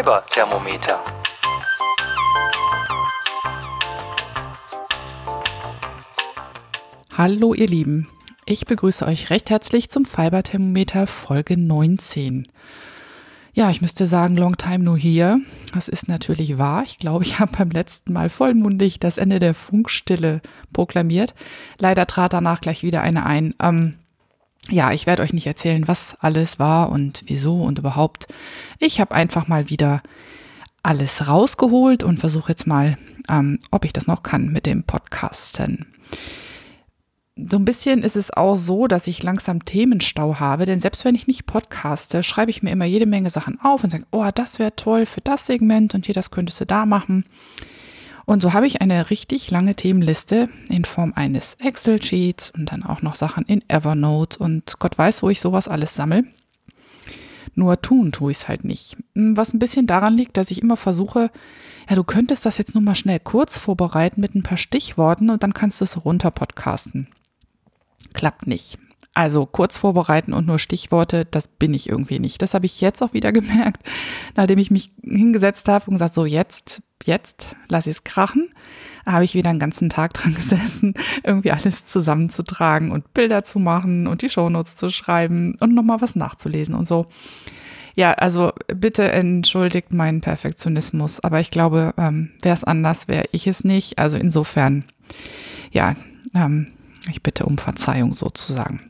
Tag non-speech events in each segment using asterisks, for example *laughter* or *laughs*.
Fiber-Thermometer. Hallo ihr Lieben, ich begrüße euch recht herzlich zum Fiber-Thermometer Folge 19. Ja, ich müsste sagen, long time no here. Das ist natürlich wahr. Ich glaube, ich *laughs* habe beim letzten Mal vollmundig das Ende der Funkstille proklamiert. Leider trat danach gleich wieder eine ein. Ähm, ja, ich werde euch nicht erzählen, was alles war und wieso und überhaupt. Ich habe einfach mal wieder alles rausgeholt und versuche jetzt mal, ähm, ob ich das noch kann mit dem Podcasten. So ein bisschen ist es auch so, dass ich langsam Themenstau habe, denn selbst wenn ich nicht podcaste, schreibe ich mir immer jede Menge Sachen auf und sage, oh, das wäre toll für das Segment und hier, das könntest du da machen. Und so habe ich eine richtig lange Themenliste in Form eines Excel-Sheets und dann auch noch Sachen in Evernote und Gott weiß, wo ich sowas alles sammle. Nur tun tue ich es halt nicht. Was ein bisschen daran liegt, dass ich immer versuche, ja, du könntest das jetzt nur mal schnell kurz vorbereiten mit ein paar Stichworten und dann kannst du es runter podcasten. Klappt nicht. Also kurz vorbereiten und nur Stichworte, das bin ich irgendwie nicht. Das habe ich jetzt auch wieder *laughs* gemerkt, nachdem ich mich hingesetzt habe und gesagt, so jetzt, jetzt lass ich es krachen. Habe ich wieder einen ganzen Tag dran *laughs* gesessen, irgendwie alles zusammenzutragen und Bilder zu machen und die Shownotes zu schreiben und nochmal was nachzulesen und so. Ja, also bitte entschuldigt meinen Perfektionismus, aber ich glaube, ähm, wäre es anders, wäre ich es nicht. Also insofern, ja, ähm, ich bitte um Verzeihung sozusagen.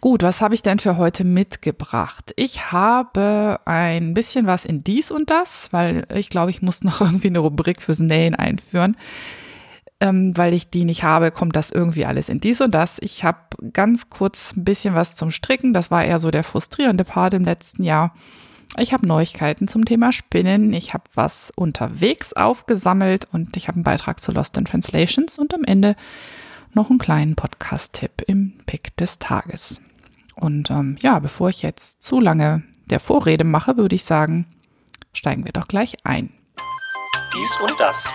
Gut, was habe ich denn für heute mitgebracht? Ich habe ein bisschen was in dies und das, weil ich glaube, ich muss *laughs* noch irgendwie eine Rubrik fürs Nähen einführen. Ähm, weil ich die nicht habe, kommt das irgendwie alles in dies und das. Ich habe ganz kurz ein bisschen was zum Stricken. Das war eher so der frustrierende Part im letzten Jahr. Ich habe Neuigkeiten zum Thema Spinnen. Ich habe was unterwegs aufgesammelt und ich habe einen Beitrag zu Lost in Translations und am Ende noch einen kleinen Podcast-Tipp im Pick des Tages. Und ähm, ja, bevor ich jetzt zu lange der Vorrede mache, würde ich sagen, steigen wir doch gleich ein. Dies und das.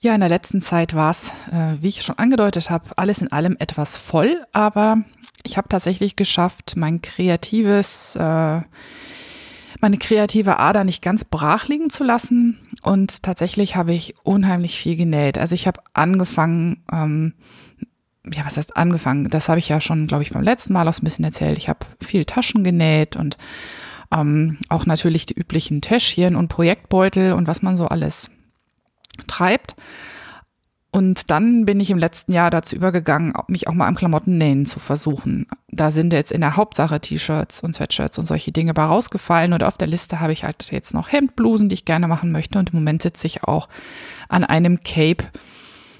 Ja, in der letzten Zeit war es, äh, wie ich schon angedeutet habe, alles in allem etwas voll, aber ich habe tatsächlich geschafft, mein kreatives äh, meine kreative Ader nicht ganz brach liegen zu lassen. Und tatsächlich habe ich unheimlich viel genäht. Also ich habe angefangen, ähm, ja, was heißt angefangen? Das habe ich ja schon, glaube ich, beim letzten Mal auch ein bisschen erzählt. Ich habe viel Taschen genäht und ähm, auch natürlich die üblichen Täschchen und Projektbeutel und was man so alles treibt. Und dann bin ich im letzten Jahr dazu übergegangen, mich auch mal am Klamottennähen zu versuchen. Da sind jetzt in der Hauptsache T-Shirts und Sweatshirts und solche Dinge bei rausgefallen. Und auf der Liste habe ich halt jetzt noch Hemdblusen, die ich gerne machen möchte. Und im Moment sitze ich auch an einem Cape,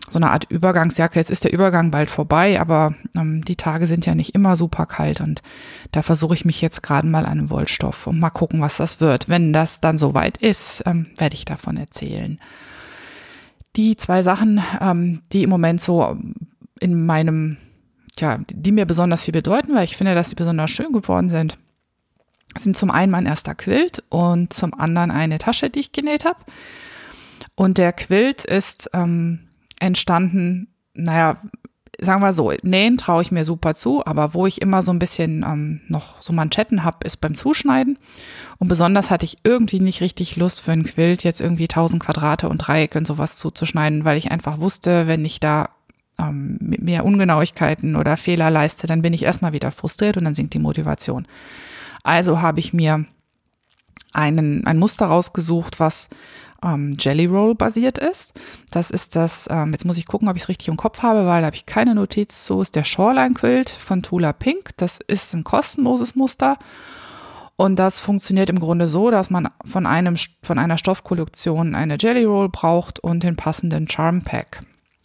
so eine Art Übergangsjacke. Jetzt ist der Übergang bald vorbei, aber ähm, die Tage sind ja nicht immer super kalt. Und da versuche ich mich jetzt gerade mal an einem Wollstoff und mal gucken, was das wird. Wenn das dann soweit ist, ähm, werde ich davon erzählen die zwei Sachen, ähm, die im Moment so in meinem, ja, die mir besonders viel bedeuten, weil ich finde, dass sie besonders schön geworden sind, sind zum einen mein erster Quilt und zum anderen eine Tasche, die ich genäht habe. Und der Quilt ist ähm, entstanden, naja, sagen wir so, nähen traue ich mir super zu, aber wo ich immer so ein bisschen ähm, noch so Manschetten habe, ist beim Zuschneiden. Und besonders hatte ich irgendwie nicht richtig Lust für einen Quilt, jetzt irgendwie 1000 Quadrate und Dreiecke und sowas zuzuschneiden, weil ich einfach wusste, wenn ich da ähm, mehr Ungenauigkeiten oder Fehler leiste, dann bin ich erstmal wieder frustriert und dann sinkt die Motivation. Also habe ich mir einen, ein Muster rausgesucht, was ähm, Jelly Roll basiert ist. Das ist das, ähm, jetzt muss ich gucken, ob ich es richtig im Kopf habe, weil da habe ich keine Notiz zu, ist der Shoreline Quilt von Tula Pink. Das ist ein kostenloses Muster. Und das funktioniert im Grunde so, dass man von einem, von einer Stoffkollektion eine Jelly Roll braucht und den passenden Charm Pack.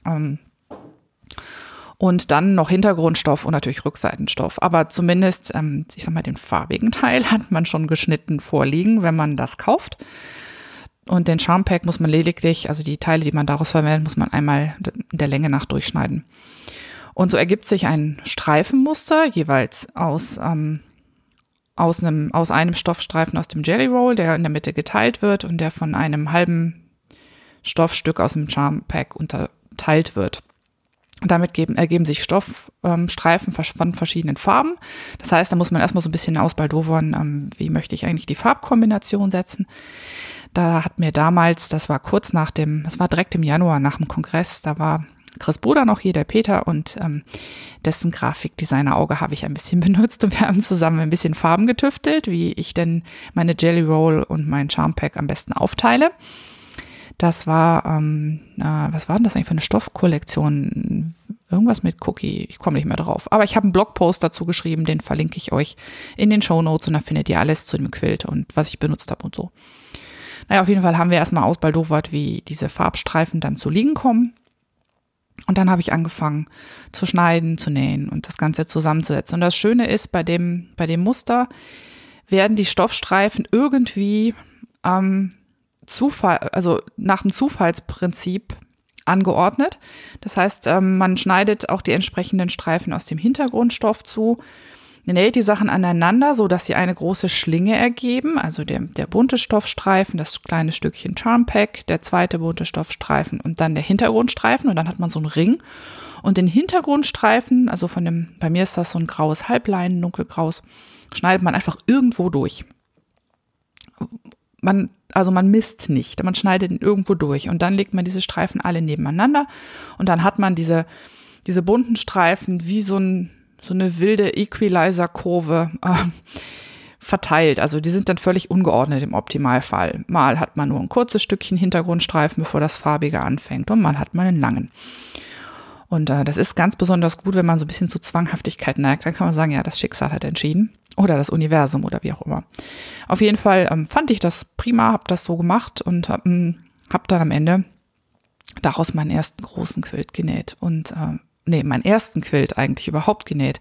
Ähm, und dann noch Hintergrundstoff und natürlich Rückseitenstoff. Aber zumindest, ähm, ich sag mal, den farbigen *laughs* Teil hat man schon geschnitten vorliegen, wenn man das kauft. Und den Charm Pack muss man lediglich, also die Teile, die man daraus verwendet, muss man einmal der Länge nach durchschneiden. Und so ergibt sich ein Streifenmuster, jeweils aus, ähm, aus, einem, aus einem Stoffstreifen aus dem Jelly Roll, der in der Mitte geteilt wird und der von einem halben Stoffstück aus dem Charm Pack unterteilt wird. damit geben, ergeben sich Stoffstreifen ähm, von verschiedenen Farben. Das heißt, da muss man erstmal so ein bisschen ausbaldowern, ähm, wie möchte ich eigentlich die Farbkombination setzen. Da hat mir damals, das war kurz nach dem, das war direkt im Januar nach dem Kongress, da war Chris Bruder noch hier, der Peter, und ähm, dessen Grafikdesigner-Auge habe ich ein bisschen *laughs* benutzt und wir haben zusammen ein bisschen Farben getüftelt, wie ich denn meine Jelly Roll und mein Charm Pack am besten aufteile. Das war, ähm, äh, was war denn das eigentlich für eine Stoffkollektion? Irgendwas mit Cookie, ich komme nicht mehr drauf. Aber ich habe einen Blogpost dazu geschrieben, den verlinke ich euch in den Show Notes und da findet ihr alles zu dem Quilt und was ich benutzt habe und so. Naja, auf jeden Fall haben wir erstmal ausbaldowert, wie diese Farbstreifen dann zu liegen kommen. Und dann habe ich angefangen zu schneiden, zu nähen und das Ganze zusammenzusetzen. Und das Schöne ist, bei dem, bei dem Muster werden die Stoffstreifen irgendwie ähm, Zufall, also nach dem Zufallsprinzip angeordnet. Das heißt, ähm, man schneidet auch die entsprechenden Streifen aus dem Hintergrundstoff zu, näht die Sachen aneinander, so dass sie eine große Schlinge ergeben. Also der, der bunte Stoffstreifen, das kleine Stückchen Charm Pack, der zweite bunte Stoffstreifen und dann der Hintergrundstreifen und dann hat man so einen Ring. Und den Hintergrundstreifen, also von dem, bei mir ist das so ein graues Halblein, dunkelgraues, schneidet man einfach irgendwo durch. Man also man misst nicht, man schneidet ihn irgendwo durch und dann legt man diese Streifen alle nebeneinander und dann hat man diese, diese bunten Streifen wie so, ein, so eine wilde Equalizer-Kurve äh, verteilt. Also die sind dann völlig ungeordnet im Optimalfall. Mal hat man nur ein kurzes Stückchen Hintergrundstreifen, bevor das farbige anfängt und mal hat man einen langen. Und äh, das ist ganz besonders gut, wenn man so ein bisschen zu Zwanghaftigkeit neigt. Dann kann man sagen, ja, das Schicksal hat entschieden. Oder das Universum oder wie auch immer. Auf jeden Fall ähm, fand ich das prima, habe das so gemacht und habe ähm, hab dann am Ende daraus meinen ersten großen Quilt genäht. Und äh, nee, meinen ersten Quilt eigentlich überhaupt genäht.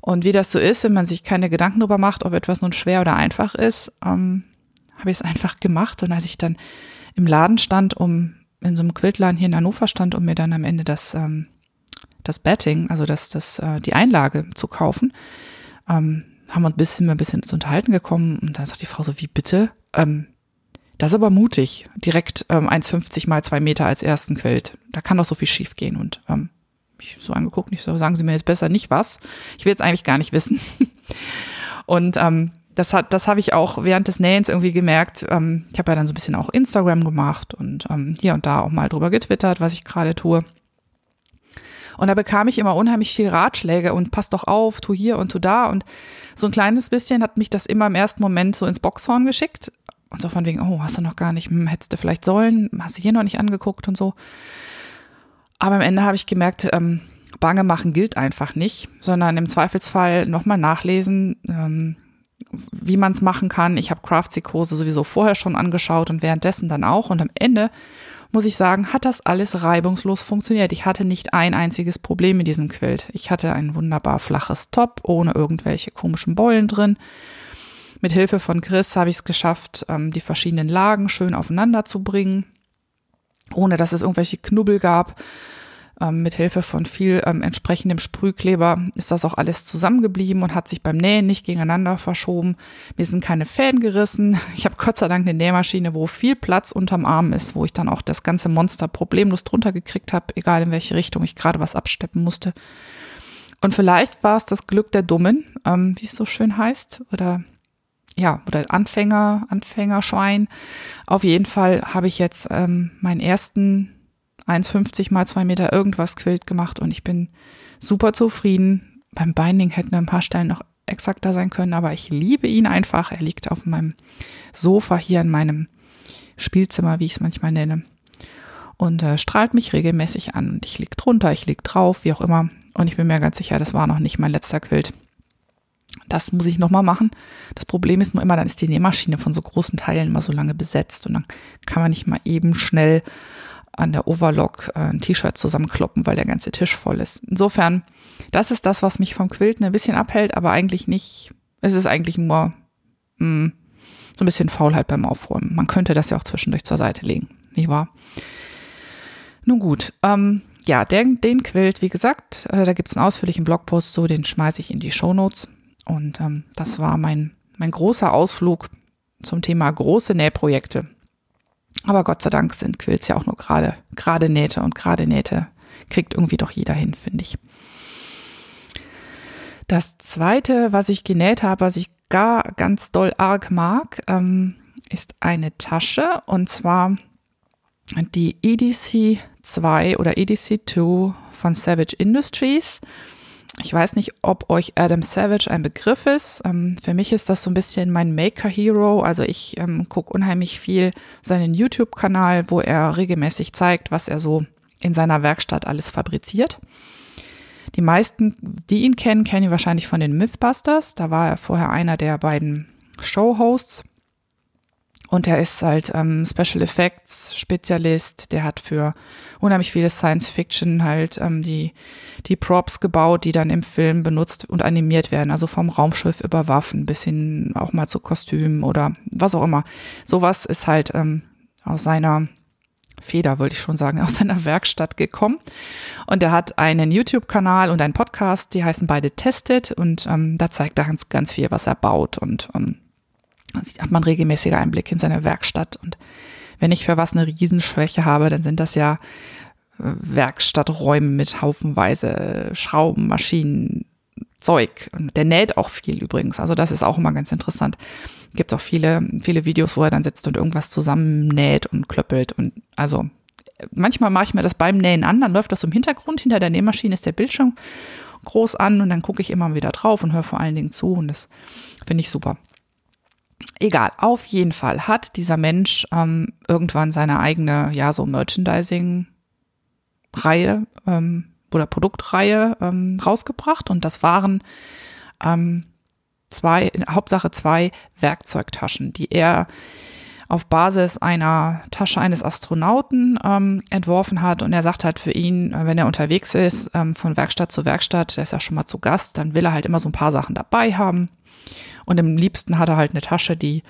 Und wie das so ist, wenn man sich keine Gedanken darüber macht, ob etwas nun schwer oder einfach ist, ähm, habe ich es einfach gemacht. Und als ich dann im Laden stand, um in so einem Quiltladen hier in Hannover stand, um mir dann am Ende das, ähm, das Batting, also das, das, äh, die Einlage zu kaufen, ähm, haben wir ein bisschen, ein bisschen zu unterhalten gekommen und dann sagt die Frau so, wie bitte? Ähm, das ist aber mutig, direkt ähm, 1,50 mal zwei Meter als ersten Quilt. Da kann doch so viel schief gehen und ähm, ich so angeguckt, nicht so, sagen Sie mir jetzt besser nicht was. Ich will jetzt eigentlich gar nicht wissen. *laughs* und ähm, das hat, das habe ich auch während des Nähens irgendwie gemerkt. Ähm, ich habe ja dann so ein bisschen auch Instagram gemacht und ähm, hier und da auch mal drüber getwittert, was ich gerade tue. Und da bekam ich immer unheimlich viel Ratschläge und pass doch auf, tu hier und tu da. Und so ein kleines bisschen hat mich das immer im ersten Moment so ins Boxhorn geschickt. Und so von wegen, oh, hast du noch gar nicht, hm, hättest du vielleicht sollen, hast du hier noch nicht angeguckt und so. Aber am Ende habe ich gemerkt, ähm, Bange machen gilt einfach nicht, sondern im Zweifelsfall nochmal nachlesen, ähm, wie man es machen kann. Ich habe Craftsy-Kurse sowieso vorher schon angeschaut und währenddessen dann auch. Und am Ende muss ich sagen, hat das alles reibungslos funktioniert. Ich hatte nicht ein einziges Problem mit diesem Quilt. Ich hatte ein wunderbar flaches Top ohne irgendwelche komischen Beulen drin. Mit Hilfe von Chris habe ich es geschafft, ähm, die verschiedenen Lagen schön aufeinander zu bringen, ohne dass es irgendwelche Knubbel gab. Ähm, mit Hilfe von viel ähm, entsprechendem Sprühkleber ist das auch alles zusammengeblieben und hat sich beim Nähen nicht gegeneinander verschoben. Mir sind keine Fäden gerissen. *laughs* Ich habe Gott sei Dank eine Nähmaschine, wo viel Platz unterm Arm ist, wo ich dann auch das ganze Monster problemlos drunter gekriegt habe, egal in welche Richtung ich gerade was absteppen musste. Und vielleicht war es das Glück der Dummen, ähm, wie es so schön heißt, oder ja, oder Anfänger, Anfängerschwein. Auf jeden Fall habe ich jetzt ähm, meinen ersten 1,50 mal 2 Meter irgendwas Quilt gemacht und ich bin super zufrieden. Beim Binding hätten ein paar Stellen noch exakter sein können, aber ich liebe ihn einfach. Er liegt auf meinem Sofa hier in meinem Spielzimmer, wie ich es manchmal nenne. Und äh, strahlt mich regelmäßig an. Und ich lieg drunter, ich lieg drauf, wie auch immer. Und ich bin mir ganz sicher, das war noch nicht mein letzter Quilt. Das muss ich nochmal machen. Das Problem ist nur immer, dann ist die Nähmaschine von so großen Teilen immer so lange besetzt und dann kann man nicht mal eben schnell an der Overlock äh, ein T-Shirt zusammenkloppen, weil der ganze Tisch voll ist. Insofern, das ist das, was mich vom Quilten ein bisschen abhält, aber eigentlich nicht. Es ist eigentlich nur mh, hm, so ein bisschen Faulheit beim Aufräumen. Man könnte das ja auch zwischendurch zur Seite legen, nicht wahr? Nun gut, ähm, ja, den, den Quilt, wie gesagt, äh, da gibt es einen ausführlichen Blogpost zu, den schmeiße ich in die Shownotes. Und ähm, das war mein, mein großer Ausflug zum Thema große Nähprojekte. Aber Gott sei Dank sind Quills ja auch nur gerade, gerade Nähte und gerade Nähte kriegt irgendwie doch jeder hin, finde ich. Das zweite, was ich genäht habe, was ich gar ganz doll arg mag, ähm, ist eine Tasche und zwar die EDC 2 oder EDC 2 von Savage Industries. Ich weiß nicht, ob euch Adam Savage ein Begriff ist. Ähm, für mich ist das so ein bisschen mein Maker-Hero. Also ich ähm, gucke unheimlich viel seinen YouTube-Kanal, wo er regelmäßig zeigt, was er so in seiner Werkstatt alles fabriziert. Die meisten, die ihn kennen, kennen ihn wahrscheinlich von den Mythbusters. Da war er vorher einer der beiden Show-Hosts. Und er ist halt ähm, Special Effects Spezialist. Der hat für unheimlich viele Science Fiction halt ähm, die, die Props gebaut, die dann im Film benutzt und animiert werden. Also vom Raumschiff über Waffen bis hin auch mal zu Kostümen oder was auch immer. Sowas ist halt ähm, aus seiner Feder, wollte ich schon sagen, *laughs* aus seiner Werkstatt gekommen. Und er hat einen YouTube-Kanal und einen Podcast, die heißen beide Tested. Und ähm, da zeigt er ganz, ganz viel, was er baut und ähm, hat man regelmäßiger Einblick in seine Werkstatt. Und wenn ich für was eine Riesenschwäche habe, dann sind das ja äh, Werkstatträume mit haufenweise Schrauben, Maschinen, Zeug. Und der näht auch viel übrigens. Also das ist auch immer ganz interessant. Gibt auch viele, viele Videos, wo er dann sitzt und irgendwas zusammennäht und klöppelt. Und also manchmal mache ich mir das beim Nähen an, dann läuft das im Hintergrund. Hinter der Nähmaschine ist der Bildschirm groß an und dann gucke ich immer wieder drauf und höre vor allen Dingen zu. Und das finde ich super. Egal, auf jeden Fall hat dieser Mensch ähm, irgendwann seine eigene, ja, so Merchandising-Reihe ähm, oder Produktreihe ähm, rausgebracht und das waren ähm, zwei, Hauptsache zwei Werkzeugtaschen, die er auf Basis einer Tasche eines Astronauten ähm, entworfen hat. Und er sagt halt für ihn, äh, wenn er unterwegs ist, ähm, von Werkstatt zu Werkstatt, der ist ja schon mal zu Gast, dann will er halt immer so ein paar Sachen dabei haben. Und am liebsten hat er halt eine Tasche, die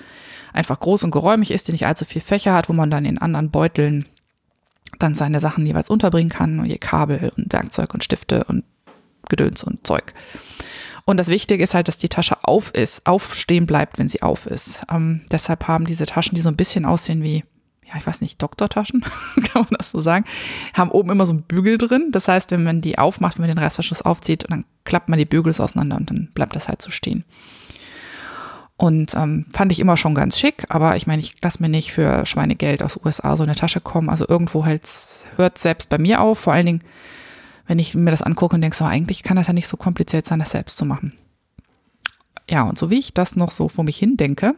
einfach groß und geräumig ist, die nicht allzu viel Fächer hat, wo man dann in anderen Beuteln dann seine Sachen jeweils unterbringen kann und ihr Kabel und Werkzeug und Stifte und Gedöns und Zeug. Und das Wichtige ist halt, dass die Tasche auf ist, aufstehen bleibt, wenn sie auf ist. Ähm, deshalb haben diese Taschen, die so ein bisschen aussehen wie, ja, ich weiß nicht, Doktortaschen, *laughs* kann man das so sagen, haben oben immer so einen Bügel drin. Das heißt, wenn man die aufmacht, wenn man den Reißverschluss aufzieht, dann klappt man die Bügel auseinander und dann bleibt das halt so stehen. Und ähm, fand ich immer schon ganz schick, aber ich meine, ich lasse mir nicht für Schweinegeld aus USA so eine Tasche kommen. Also irgendwo halt hört selbst bei mir auf, vor allen Dingen, wenn ich mir das angucke und denke, so eigentlich kann das ja nicht so kompliziert sein, das selbst zu machen. Ja, und so wie ich das noch so vor mich hin denke,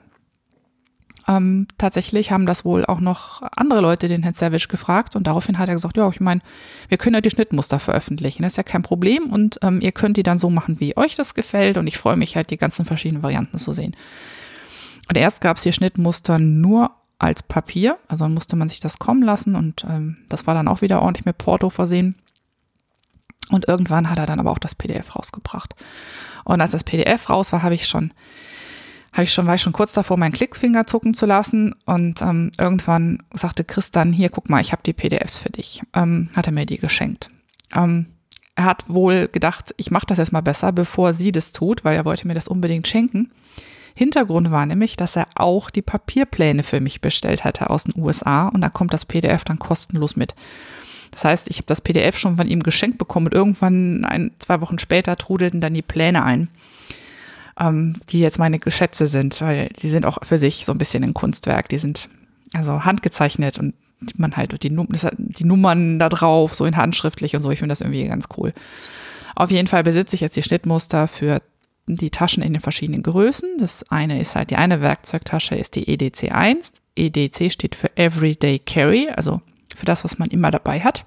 ähm, tatsächlich haben das wohl auch noch andere Leute den Herrn Savage gefragt und daraufhin hat er gesagt, ja, ich meine, wir können ja die Schnittmuster veröffentlichen, das ist ja kein Problem und ähm, ihr könnt die dann so machen, wie euch das gefällt und ich freue mich halt, die ganzen verschiedenen Varianten zu sehen. Und erst gab es hier Schnittmuster nur als Papier, also dann musste man sich das kommen lassen und ähm, das war dann auch wieder ordentlich mit Porto versehen. Und irgendwann hat er dann aber auch das PDF rausgebracht. Und als das PDF raus war, habe ich schon habe ich schon, war ich schon kurz davor, meinen Klicksfinger zucken zu lassen. Und ähm, irgendwann sagte Chris dann, hier, guck mal, ich habe die PDFs für dich. Ähm, hat er mir die geschenkt. Ähm, er hat wohl gedacht, ich mache das erstmal besser, bevor sie das tut, weil er wollte mir das unbedingt schenken. Hintergrund war nämlich, dass er auch die Papierpläne für mich bestellt hatte aus den USA und da kommt das PDF dann kostenlos mit. Das heißt, ich habe das PDF schon von ihm geschenkt bekommen und irgendwann ein, zwei Wochen später trudelten dann die Pläne ein ähm, die jetzt meine Geschätze sind, weil die sind auch für sich so ein bisschen ein Kunstwerk. Die sind also handgezeichnet und man halt die, die Nummern da drauf, so in handschriftlich und so. Ich finde das irgendwie ganz cool. Auf jeden Fall besitze ich jetzt die Schnittmuster für die Taschen in den verschiedenen Größen. Das eine ist halt, die eine Werkzeugtasche ist die EDC 1. EDC steht für Everyday Carry, also für das, was man immer dabei hat.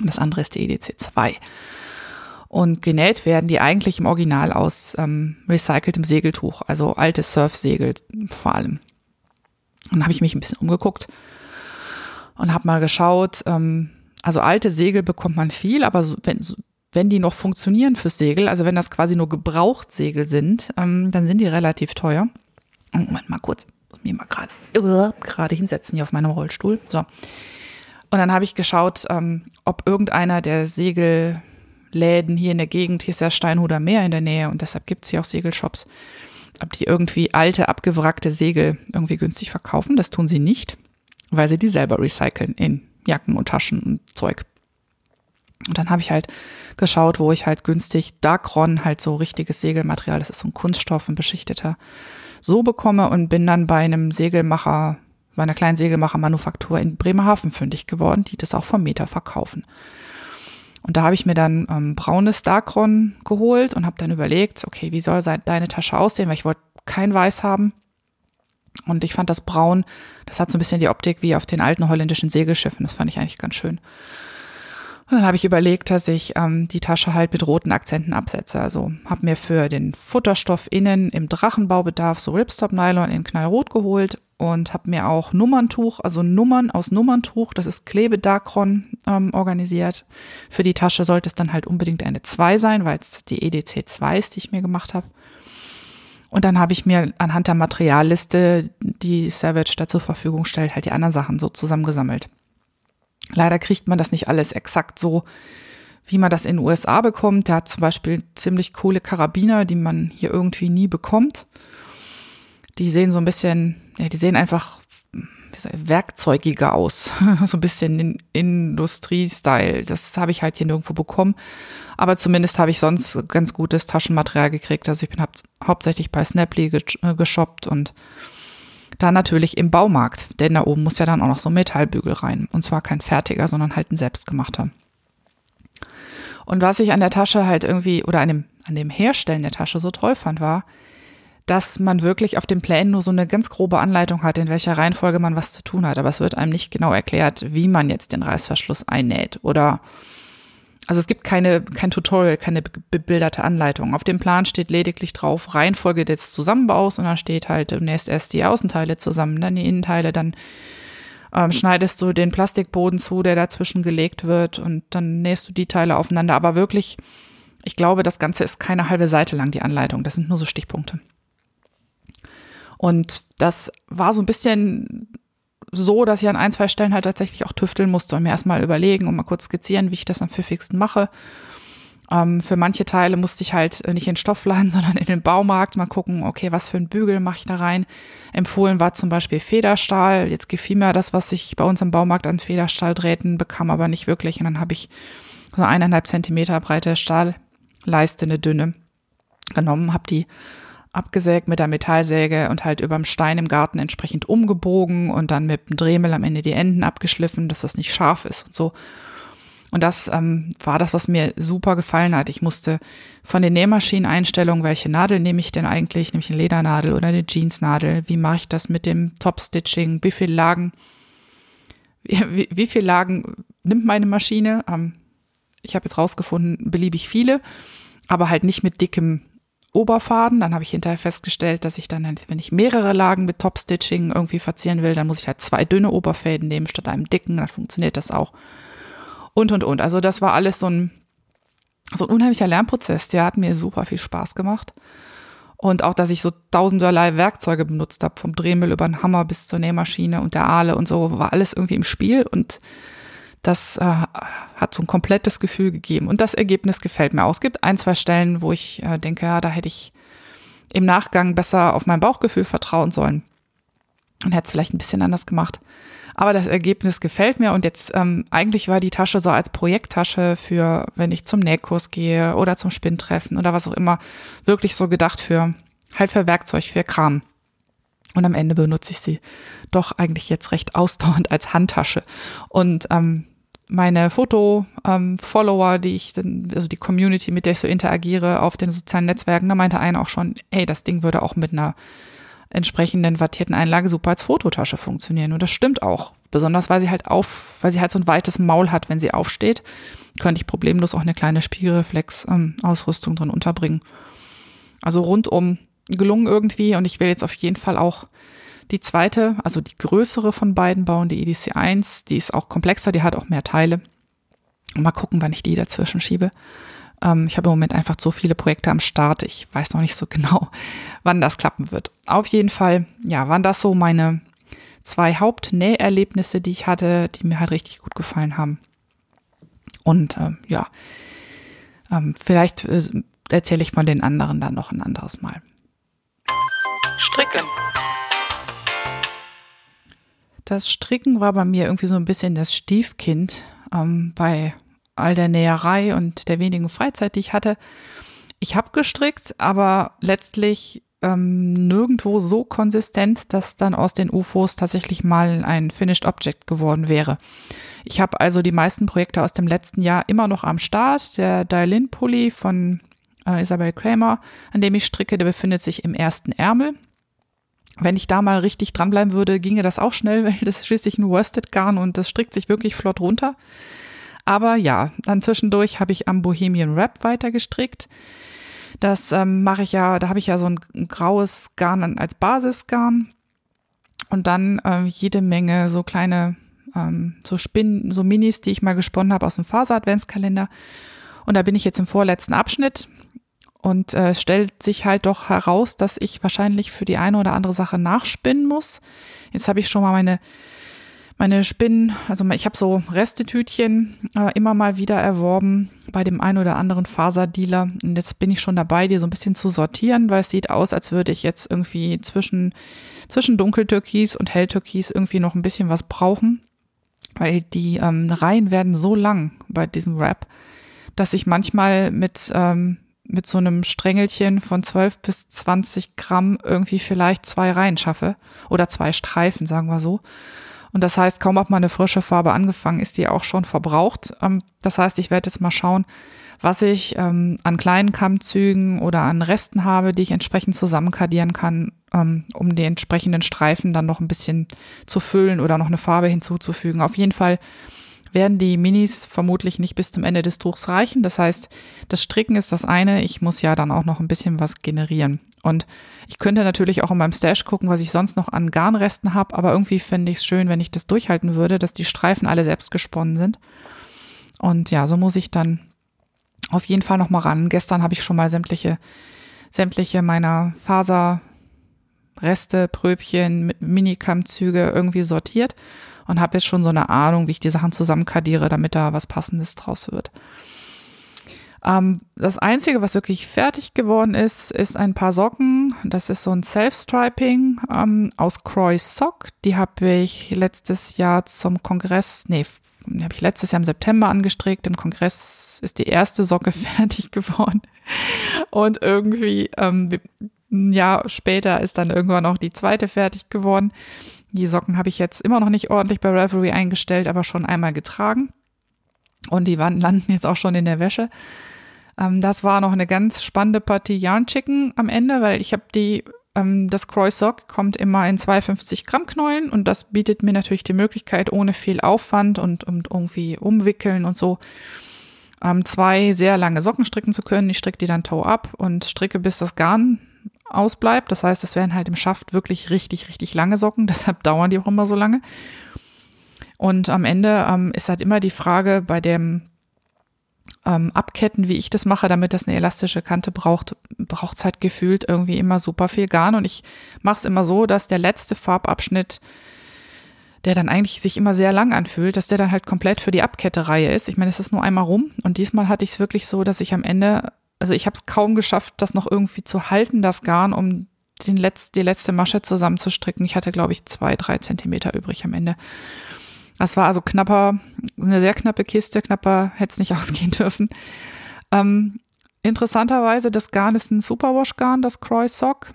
Und das andere ist die EDC 2. Und genäht werden die eigentlich im Original aus ähm, recyceltem Segeltuch, also alte Surfsegel vor allem. Und habe ich mich ein bisschen umgeguckt und habe mal geschaut, ähm, also alte Segel bekommt man viel, aber so, wenn, wenn die noch funktionieren fürs Segel, also wenn das quasi nur Gebrauchtsegel sind, ähm, dann sind die relativ teuer. Moment mal kurz, muss mich mal gerade gerade hinsetzen hier auf meinem Rollstuhl. So. Und dann habe ich geschaut, ähm, ob irgendeiner der Segel Läden hier in der Gegend, hier ist ja Steinhuder Meer in der Nähe und deshalb gibt es hier auch Segelshops, ob die irgendwie alte, abgewrackte Segel irgendwie günstig verkaufen. Das tun sie nicht, weil sie die selber recyceln in Jacken und Taschen und Zeug. Und dann habe ich halt geschaut, wo ich halt günstig Darkron, halt so richtiges Segelmaterial, das ist so ein Kunststoff, ein beschichteter, so bekomme und bin dann bei einem Segelmacher, bei einer kleinen Segelmachermanufaktur in Bremerhaven fündig geworden, die das auch vom Meter verkaufen. Und da habe ich mir dann ähm, braunes Darkron geholt und habe dann überlegt, okay, wie soll deine Tasche aussehen, weil ich wollte kein Weiß haben. Und ich fand das Braun, das hat so ein bisschen die Optik wie auf den alten holländischen Segelschiffen. Das fand ich eigentlich ganz schön. Und dann habe ich überlegt, dass ich ähm, die Tasche halt mit roten Akzenten absetze. Also habe mir für den Futterstoff innen im Drachenbaubedarf so Ripstop Nylon in knallrot geholt und habe mir auch Nummerntuch, also Nummern aus Nummerntuch, das ist Klebedakron ähm, organisiert. Für die Tasche sollte es dann halt unbedingt eine 2 sein, weil es die EDC 2 ist, die ich mir gemacht habe. Und dann habe ich mir anhand der Materialliste, die Savage da zur Verfügung stellt, halt die anderen Sachen so zusammengesammelt. Leider kriegt man das nicht alles exakt so, wie man das in den USA bekommt. Der hat zum Beispiel ziemlich coole Karabiner, die man hier irgendwie nie bekommt. Die sehen so ein bisschen, ja, die sehen einfach werkzeugiger aus. *laughs* so ein bisschen in Industrie-Style. Das habe ich halt hier nirgendwo bekommen. Aber zumindest habe ich sonst ganz gutes Taschenmaterial gekriegt. Also ich bin hauptsächlich bei Snaply äh, geshoppt und dann natürlich im Baumarkt, denn da oben muss ja dann auch noch so ein Metallbügel rein. Und zwar kein fertiger, sondern halt ein selbstgemachter. Und was ich an der Tasche halt irgendwie, oder an dem, an dem Herstellen der Tasche so toll fand, war, dass man wirklich auf dem Plänen nur so eine ganz grobe Anleitung hat, in welcher Reihenfolge man was zu tun hat. Aber es wird einem nicht genau erklärt, wie man jetzt den Reißverschluss einnäht oder also es gibt keine, kein Tutorial, keine bebilderte Anleitung. Auf dem Plan steht lediglich drauf Reihenfolge des Zusammenbaus und dann steht halt demnächst erst die Außenteile zusammen, dann die Innenteile, dann ähm, schneidest du den Plastikboden zu, der dazwischen gelegt wird und dann nähst du die Teile aufeinander. Aber wirklich, ich glaube, das Ganze ist keine halbe Seite lang, die Anleitung. Das sind nur so Stichpunkte. Und das war so ein bisschen so, dass ich an ein, zwei Stellen halt tatsächlich auch tüfteln musste und mir erstmal überlegen und mal kurz skizzieren, wie ich das am pfiffigsten mache. Ähm, für manche Teile musste ich halt nicht in Stoffladen, *laughs* sondern in den Baumarkt mal gucken, okay, was für einen Bügel mache ich da rein. Empfohlen war zum Beispiel Federstahl. Jetzt gefiel mir das, was ich bei uns im Baumarkt an Federstahldrähten bekam, aber nicht wirklich. Und dann habe ich so eineinhalb Zentimeter breite Stahlleiste, eine dünne, genommen, habe die abgesägt mit der Metallsäge und halt überm Stein im Garten entsprechend umgebogen und dann mit dem Dremel am Ende die Enden abgeschliffen, dass das nicht scharf ist und so. Und das ähm, war das, was mir super gefallen hat. Ich musste von den Nähmaschineneinstellungen, welche Nadel nehme ich denn eigentlich? Nehme ich eine Ledernadel oder eine Jeansnadel? Wie mache ich das mit dem Top-Stitching? Wie viele Lagen? Wie, wie viele Lagen nimmt meine Maschine? Ähm, ich habe jetzt rausgefunden, beliebig viele, aber halt nicht mit dickem Oberfaden. Dann habe ich hinterher festgestellt, dass ich dann, wenn ich mehrere Lagen mit Top-Stitching irgendwie verzieren will, dann muss ich halt zwei dünne Oberfäden nehmen statt einem dicken. Dann funktioniert das auch. Und, und, und. Also das war alles so ein, so ein unheimlicher Lernprozess. Der hat mir super viel Spaß gemacht. Und auch, dass ich so tausenderlei Werkzeuge benutzt habe, vom Drehmüll über den Hammer bis zur Nähmaschine und der Aale und so, war alles irgendwie im Spiel. Und das äh, hat so ein komplettes Gefühl gegeben. Und das Ergebnis gefällt mir auch. Es gibt ein, zwei Stellen, wo ich äh, denke, ja, da hätte ich im Nachgang besser auf mein Bauchgefühl vertrauen sollen und hätte es vielleicht ein bisschen anders gemacht. Aber das Ergebnis gefällt mir und jetzt ähm, eigentlich war die Tasche so als Projekttasche für, wenn ich zum Nähkurs gehe oder zum Spinntreffen oder was auch immer, wirklich so gedacht für halt für Werkzeug, für Kram. Und am Ende benutze ich sie doch eigentlich jetzt recht *laughs* ausdauernd als Handtasche. Und ähm, meine Foto-Follower, ähm, die ich, also die Community, mit der ich so interagiere auf den sozialen Netzwerken, da meinte einer auch schon, ey, das Ding würde auch mit einer entsprechenden wattierten Einlage super als Fototasche funktionieren. Und das stimmt auch. Besonders weil sie halt auf, weil sie halt so ein weites Maul hat, wenn sie aufsteht, könnte ich problemlos auch eine kleine Spiegelreflex-Ausrüstung ähm, drin unterbringen. Also rundum gelungen irgendwie und ich will jetzt auf jeden Fall auch die zweite, also die größere von beiden bauen, die EDC 1. Die ist auch komplexer, die hat auch mehr Teile. Mal gucken, wann ich die dazwischen schiebe. Ähm, ich habe im Moment einfach so viele Projekte am Start. Ich weiß noch nicht so *laughs* genau, wann das klappen wird. Auf jeden Fall, ja, waren das so meine zwei Hauptnäherlebnisse, die ich hatte, die mir halt richtig gut gefallen haben. Und äh, ja, ähm, vielleicht äh, erzähle ich von den anderen dann noch ein anderes Mal. Stricken. Das Stricken war bei mir irgendwie so ein bisschen das Stiefkind ähm, bei all der Näherei und der wenigen Freizeit, die ich hatte. Ich habe gestrickt, aber letztlich ähm, nirgendwo so konsistent, dass dann aus den UFOs tatsächlich mal ein Finished Object geworden wäre. Ich habe also die meisten Projekte aus dem letzten Jahr immer noch am Start. Der Dialin-Pulli von äh, Isabel Kramer, an dem ich stricke, der befindet sich im ersten Ärmel. Wenn ich da mal richtig dranbleiben würde, ginge das auch schnell, *laughs* weil das ist schließlich ein Worsted-Garn und das strickt sich wirklich flott runter. Aber ja, dann zwischendurch habe ich am Bohemian Wrap weiter gestrickt. Das ähm, mache ich ja, da habe ich ja so ein, graues Garn als Basisgarn und dann ähm, jede Menge so kleine ähm, so Spinnen, so Minis, die ich mal gesponnen habe aus dem Faser-Adventskalender. Und da bin ich jetzt im vorletzten Abschnitt und äh, stellt sich halt doch heraus, dass ich wahrscheinlich für die eine oder andere Sache nachspinnen muss. Jetzt habe ich schon mal meine meine Spinnen, also ich habe so Restetütchen äh, immer mal wieder erworben bei dem einen oder anderen Faserdealer. Und jetzt bin ich schon dabei, die so ein bisschen zu sortieren, weil es sieht aus, als würde ich jetzt irgendwie zwischen, zwischen Dunkeltürkis und Helltürkis irgendwie noch ein bisschen was brauchen. Weil die ähm, Reihen werden so lang bei diesem Wrap, dass ich manchmal mit, ähm, mit so einem Strängelchen von 12 bis 20 Gramm irgendwie vielleicht zwei Reihen schaffe. Oder zwei Streifen, sagen wir so. Und das heißt, kaum ob meine frische Farbe angefangen ist, die auch schon verbraucht. Ähm, das heißt, ich werde jetzt mal schauen, was ich ähm, an kleinen Kammzügen oder an Resten habe, die ich entsprechend zusammenkadieren kann, ähm, um die entsprechenden Streifen dann noch ein bisschen zu füllen oder noch eine Farbe hinzuzufügen. Auf jeden Fall werden die Minis vermutlich nicht bis zum Ende des Tuchs reichen. Das heißt, das Stricken ist das eine. Ich muss ja dann auch noch ein bisschen was generieren. Und ich könnte natürlich auch in meinem Stash gucken, was ich sonst noch an Garnresten habe, aber irgendwie fände ich es schön, wenn ich das durchhalten würde, dass die Streifen alle selbst gesponnen sind. Und ja, so muss ich dann auf jeden Fall noch mal ran. Gestern habe ich schon mal sämtliche, sämtliche meiner Faserreste, Pröbchen, Minikammzüge irgendwie sortiert und habe jetzt schon so eine Ahnung, wie ich die Sachen zusammenkadiere, damit da was Passendes draus wird. Ähm, das Einzige, was wirklich fertig geworden ist, ist ein paar Socken. Das ist so ein Self-Striping ähm, aus Croy Sock. Die habe ich letztes Jahr zum Kongress, nee, die habe ich letztes Jahr im September angestrickt. Im Kongress ist die erste Socke *laughs* fertig geworden. Und irgendwie ähm, ein Jahr später ist dann irgendwann auch die zweite fertig geworden. Die Socken habe ich jetzt immer noch nicht ordentlich bei Revelry eingestellt, aber schon einmal getragen. Und die landen jetzt auch schon in der Wäsche. Ähm, das war noch eine ganz spannende Partie Yarn Chicken am Ende, weil ich habe die, ähm, das Croy Sock kommt immer in 250 Gramm Knäulen und das bietet mir natürlich die Möglichkeit, ohne viel Aufwand und, und irgendwie umwickeln und so, ähm, zwei sehr lange Socken stricken zu können. Ich stricke die dann toe ab und stricke, bis das Garn ausbleibt. Das heißt, es werden halt im Schaft wirklich richtig, richtig lange Socken. *laughs* Deshalb dauern die auch immer so lange. Und am Ende ähm, ist halt immer die Frage bei dem ähm, Abketten, wie ich das mache, damit das eine elastische Kante braucht, braucht es halt gefühlt irgendwie immer super viel Garn. Und ich mache es immer so, dass der letzte Farbabschnitt, der dann eigentlich sich immer sehr lang anfühlt, dass der dann halt komplett für die Abkettereihe ist. Ich meine, es ist nur einmal rum. Und diesmal hatte ich es wirklich so, dass ich am Ende, also ich habe es kaum geschafft, das noch irgendwie zu halten, das Garn, um den Letz-, die letzte Masche zusammenzustricken. Ich hatte, glaube ich, zwei, drei Zentimeter übrig am Ende. Das war also knapper, eine sehr knappe Kiste, knapper hätte es nicht *laughs* ausgehen dürfen. Ähm, interessanterweise, das Garn ist ein Superwash-Garn, das Croy Sock,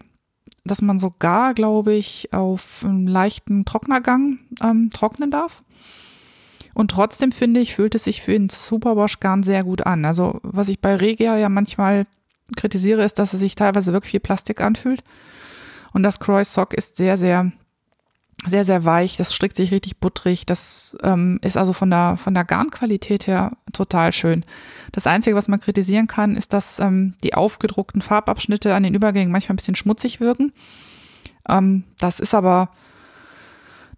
das man sogar, glaube ich, auf einem leichten Trocknergang ähm, trocknen darf. Und trotzdem finde ich, fühlt es sich für ein Superwash-Garn sehr gut an. Also, was ich bei Regia ja manchmal kritisiere, ist, dass es sich teilweise wirklich wie Plastik anfühlt. Und das Croy Sock ist sehr, sehr sehr, sehr weich, das strickt sich richtig buttrig, das ähm, ist also von der, von der Garnqualität her total schön. Das Einzige, was man kritisieren kann, ist, dass ähm, die aufgedruckten Farbabschnitte an den Übergängen manchmal ein bisschen schmutzig wirken. Ähm, das ist aber,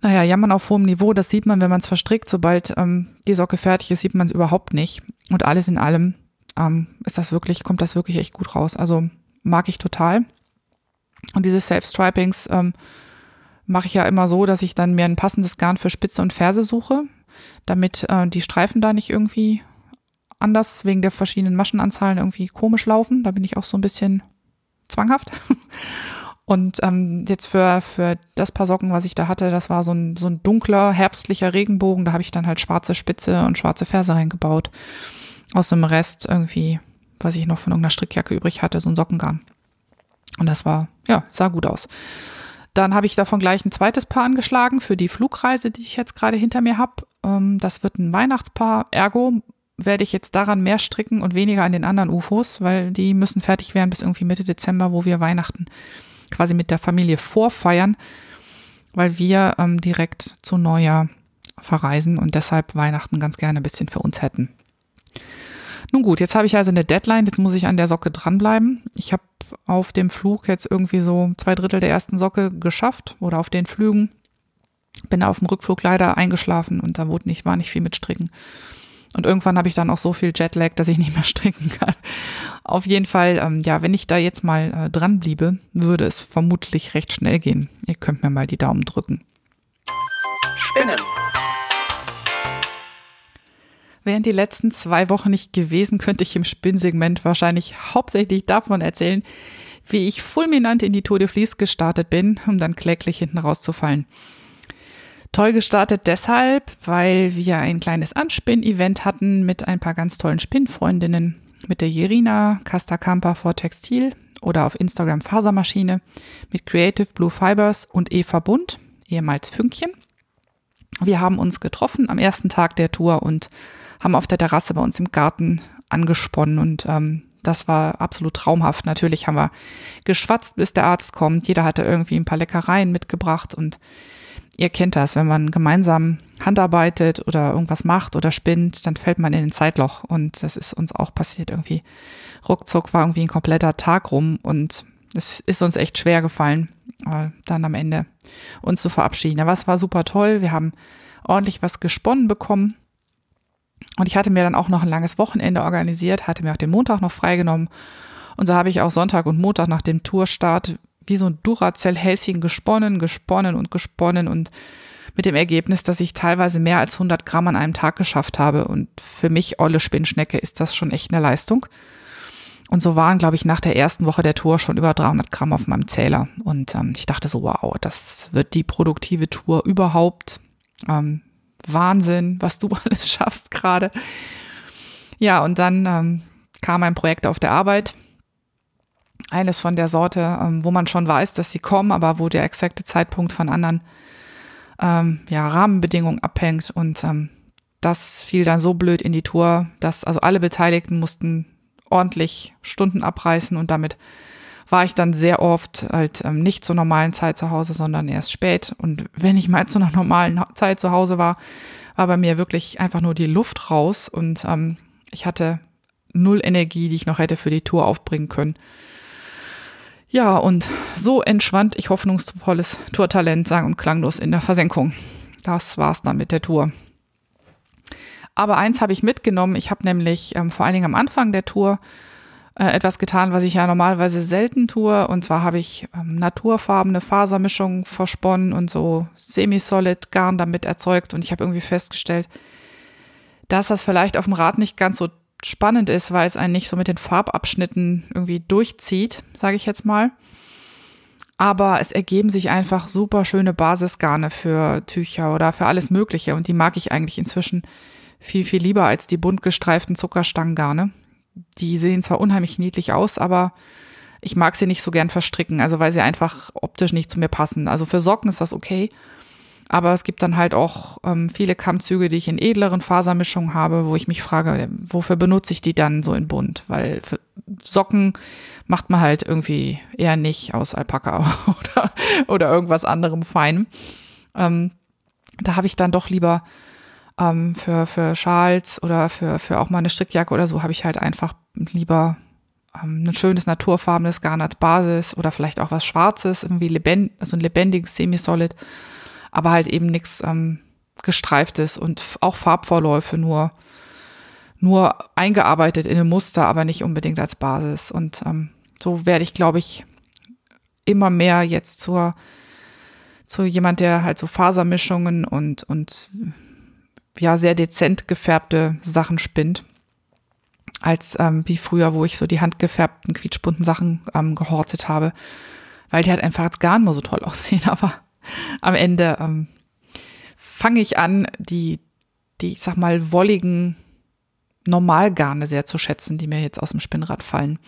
naja, jammern auf hohem Niveau, das sieht man, wenn man es verstrickt. Sobald ähm, die Socke fertig ist, sieht man es überhaupt nicht. Und alles in allem ähm, ist das wirklich, kommt das wirklich echt gut raus. Also mag ich total. Und diese Self-Stripings, ähm, mache ich ja immer so, dass ich dann mir ein passendes Garn für Spitze und Ferse suche, damit äh, die Streifen da nicht irgendwie anders wegen der verschiedenen Maschenanzahlen irgendwie komisch laufen. Da bin ich auch so ein bisschen zwanghaft. *laughs* Und ähm, jetzt für, für das Paar Socken, was ich da hatte, das war so ein, so ein dunkler, herbstlicher Regenbogen. Da habe ich dann halt schwarze Spitze und schwarze Ferse reingebaut. Aus dem Rest irgendwie, was ich noch von irgendeiner Strickjacke übrig hatte, so ein Sockengarn. Und das war, ja, sah gut aus. Dann habe ich davon gleich ein zweites Paar angeschlagen für die Flugreise, die ich jetzt gerade hinter mir habe. Ähm, das wird ein Weihnachtspaar. Ergo werde ich jetzt daran mehr stricken und weniger an den anderen UFOs, weil die müssen fertig werden bis irgendwie Mitte Dezember, wo wir Weihnachten quasi mit der Familie vorfeiern, weil wir ähm, direkt zu Neujahr verreisen und deshalb Weihnachten ganz gerne ein bisschen für uns hätten. Nun gut, jetzt habe ich also eine Deadline, jetzt muss ich an der Socke dranbleiben. Ich habe auf dem Flug jetzt irgendwie so zwei Drittel der ersten Socke geschafft oder auf den Flügen. Bin auf dem Rückflug leider eingeschlafen und da wurde nicht, war nicht viel mit Stricken. Und irgendwann habe ich dann auch so viel Jetlag, dass ich nicht mehr *laughs* stricken kann. Auf jeden Fall, ähm, ja, wenn ich da jetzt mal äh, dran bliebe, würde es vermutlich recht schnell gehen. Ihr könnt mir mal die Daumen drücken. Spinnen. Wären die letzten zwei Wochen nicht gewesen, könnte ich im Spinnsegment wahrscheinlich hauptsächlich davon erzählen, wie ich fulminant in die Tour de Vlies gestartet bin, um dann kläglich hinten rauszufallen. Toll gestartet deshalb, weil wir ein kleines Anspinn-Event hatten mit ein paar ganz tollen Spinnfreundinnen, mit der Jerina Castakampa vor Textil oder auf Instagram Fasermaschine, mit Creative Blue Fibers und Eva Bund, ehemals Fünkchen. Wir haben uns getroffen am ersten Tag der Tour und haben auf der Terrasse bei uns im Garten angesponnen und ähm, das war absolut traumhaft. Natürlich haben wir geschwatzt, bis der Arzt kommt. Jeder hatte irgendwie ein paar Leckereien mitgebracht und ihr kennt das, wenn man gemeinsam handarbeitet oder irgendwas macht oder spinnt, dann fällt man in ein Zeitloch. Und das ist uns auch passiert irgendwie. Ruckzuck war irgendwie ein kompletter Tag rum und es ist uns echt schwer gefallen, äh, dann am Ende uns zu verabschieden. Aber es war super toll. Wir haben ordentlich was gesponnen bekommen. Und ich hatte mir dann auch noch ein langes Wochenende organisiert, hatte mir auch den Montag noch freigenommen. Und so habe ich auch Sonntag und Montag nach dem Tourstart wie so ein Duracell-Häschen gesponnen, gesponnen und gesponnen und mit dem Ergebnis, dass ich teilweise mehr als 100 Gramm an einem Tag geschafft habe. Und für mich, olle Spinnschnecke, ist das schon echt eine Leistung. Und so waren, glaube ich, nach der ersten Woche der Tour schon über 300 Gramm auf meinem Zähler. Und ähm, ich dachte so, wow, das wird die produktive Tour überhaupt. Ähm, Wahnsinn, was du *laughs* alles schaffst gerade. Ja, und dann ähm, kam ein Projekt auf der Arbeit, eines von der Sorte, ähm, wo man schon weiß, dass sie kommen, aber wo der exakte Zeitpunkt von anderen ähm, ja, Rahmenbedingungen abhängt. Und ähm, das fiel dann so blöd in die Tour, dass also alle Beteiligten mussten ordentlich Stunden abreißen und damit war ich dann sehr oft halt ähm, nicht zur normalen Zeit zu Hause, sondern erst spät. Und wenn ich mal zu einer normalen Zeit zu Hause war, war bei mir wirklich einfach nur die Luft raus und ähm, ich hatte null Energie, die ich noch hätte für die Tour aufbringen können. Ja, und so entschwand ich hoffnungsvolles Tourtalent, sang und klanglos in der Versenkung. Das war's dann mit der Tour. Aber eins habe ich mitgenommen. Ich habe nämlich ähm, vor allen Dingen am Anfang der Tour äh, etwas getan, was ich ja normalerweise selten tue. Und zwar habe ich ähm, naturfarbene Fasermischungen versponnen und so semi-solid Garn damit erzeugt. Und ich habe irgendwie festgestellt, dass das vielleicht auf dem Rad nicht ganz so spannend ist, weil es einen nicht so mit den Farbabschnitten irgendwie durchzieht, sage ich jetzt mal. Aber es ergeben sich einfach super schöne Basisgarne für Tücher oder für alles Mögliche. Und die mag ich eigentlich inzwischen viel, viel lieber als die bunt gestreiften Zuckerstangengarne. Die sehen zwar unheimlich niedlich aus, aber ich mag sie nicht so gern verstricken, also weil sie einfach optisch nicht zu mir passen. Also für Socken ist das okay. Aber es gibt dann halt auch ähm, viele Kammzüge, die ich in edleren Fasermischungen habe, wo ich mich frage, wofür benutze ich die dann so in bunt? Weil Socken macht man halt irgendwie eher nicht aus Alpaka *laughs* oder, oder irgendwas anderem feinem. Ähm, da habe ich dann doch lieber ähm, für, für Schals oder für, für auch mal eine Strickjacke oder so, habe ich halt einfach lieber ähm, ein schönes naturfarbenes Garn als Basis oder vielleicht auch was Schwarzes, irgendwie lebend, also ein lebendiges Semi-Solid aber halt eben nichts ähm, gestreiftes und auch Farbvorläufe nur nur eingearbeitet in ein Muster, aber nicht unbedingt als Basis. Und ähm, so werde ich, glaube ich, immer mehr jetzt zur zu jemand, der halt so Fasermischungen und und ja sehr dezent gefärbte Sachen spinnt, als ähm, wie früher, wo ich so die handgefärbten quietschbunten Sachen ähm, gehortet habe weil die halt einfach als Garn mal so toll *laughs* aussehen. Aber am Ende ähm, fange ich an, die, die, ich sag mal, wolligen Normalgarne sehr zu schätzen, die mir jetzt aus dem Spinnrad fallen.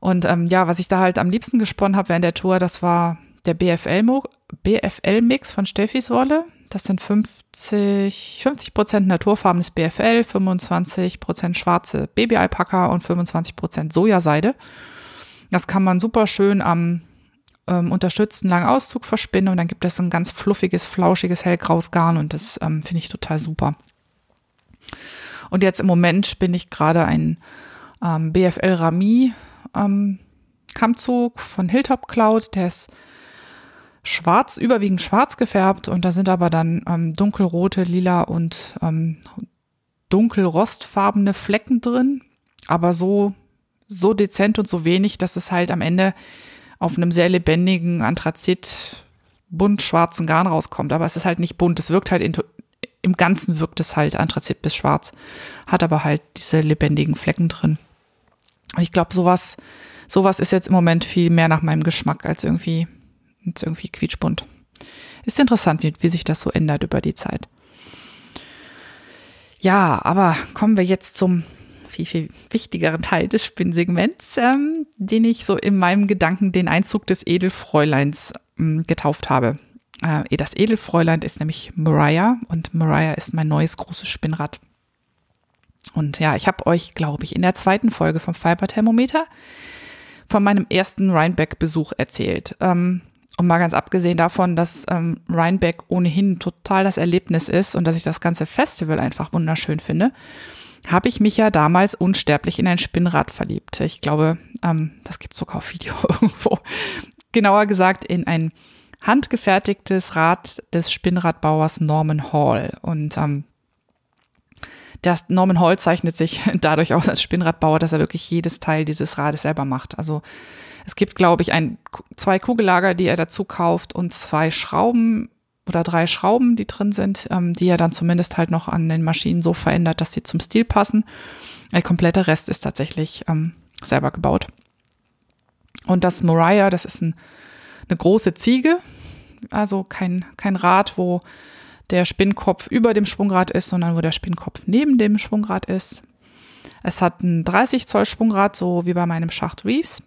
Und ähm, ja, was ich da halt am liebsten gesponnen habe während der Tour, das war der BFL-Mix BFL von Steffis Wolle. Das sind 50, 50 Prozent naturfarbenes BFL, 25 Prozent schwarze Babyalpaka und 25 Prozent Sojaseide. Das kann man super schön am ähm, unterstützten langen Auszug verspinnen und dann gibt es ein ganz fluffiges, flauschiges, hellgraues Garn und das ähm, finde ich total super. Und jetzt im Moment spinne ich gerade ein ähm, BFL Rami ähm, Kammzug von Hilltop Cloud. Der ist schwarz, überwiegend schwarz gefärbt und da sind aber dann ähm, dunkelrote, lila und ähm, dunkelrostfarbene Flecken drin, aber so, so dezent und so wenig, dass es halt am Ende auf einem sehr lebendigen Anthrazit bunt schwarzen Garn rauskommt. Aber es ist halt nicht bunt, es wirkt halt im Ganzen wirkt es halt Anthrazit bis schwarz, hat aber halt diese lebendigen Flecken drin. Und ich glaube, sowas, sowas ist jetzt im Moment viel mehr nach meinem Geschmack als irgendwie, als irgendwie quietschbunt. Ist interessant, wie, wie sich das so ändert über die Zeit. Ja, aber kommen wir jetzt zum viel, viel wichtigeren Teil des Spinnsegments, ähm, den ich so in meinem Gedanken den Einzug des Edelfräuleins ähm, getauft habe. Äh, das Edelfräulein ist nämlich Mariah und Mariah ist mein neues großes Spinnrad. Und ja, ich habe euch, glaube ich, in der zweiten Folge vom Fiberthermometer von meinem ersten Rhinebeck-Besuch erzählt. Ähm, und mal ganz abgesehen davon, dass ähm, Rhinebeck ohnehin total das Erlebnis ist und dass ich das ganze Festival einfach wunderschön finde, habe ich mich ja damals unsterblich in ein Spinnrad verliebt. Ich glaube, ähm, das gibt sogar auf Video *laughs* irgendwo. Genauer gesagt in ein handgefertigtes Rad des Spinnradbauers Norman Hall. Und ähm, der Norman Hall zeichnet sich *laughs* dadurch aus als Spinnradbauer, dass er wirklich jedes Teil dieses Rades selber macht. Also es gibt, glaube ich, ein, zwei Kugellager, die er dazu kauft und zwei Schrauben oder drei Schrauben, die drin sind, ähm, die er dann zumindest halt noch an den Maschinen so verändert, dass sie zum Stil passen. Der komplette Rest ist tatsächlich ähm, selber gebaut. Und das Moriah, das ist ein, eine große Ziege, also kein, kein Rad, wo der Spinnkopf über dem Schwungrad ist, sondern wo der Spinnkopf neben dem Schwungrad ist. Es hat ein 30 Zoll Schwungrad, so wie bei meinem Schacht Reeves.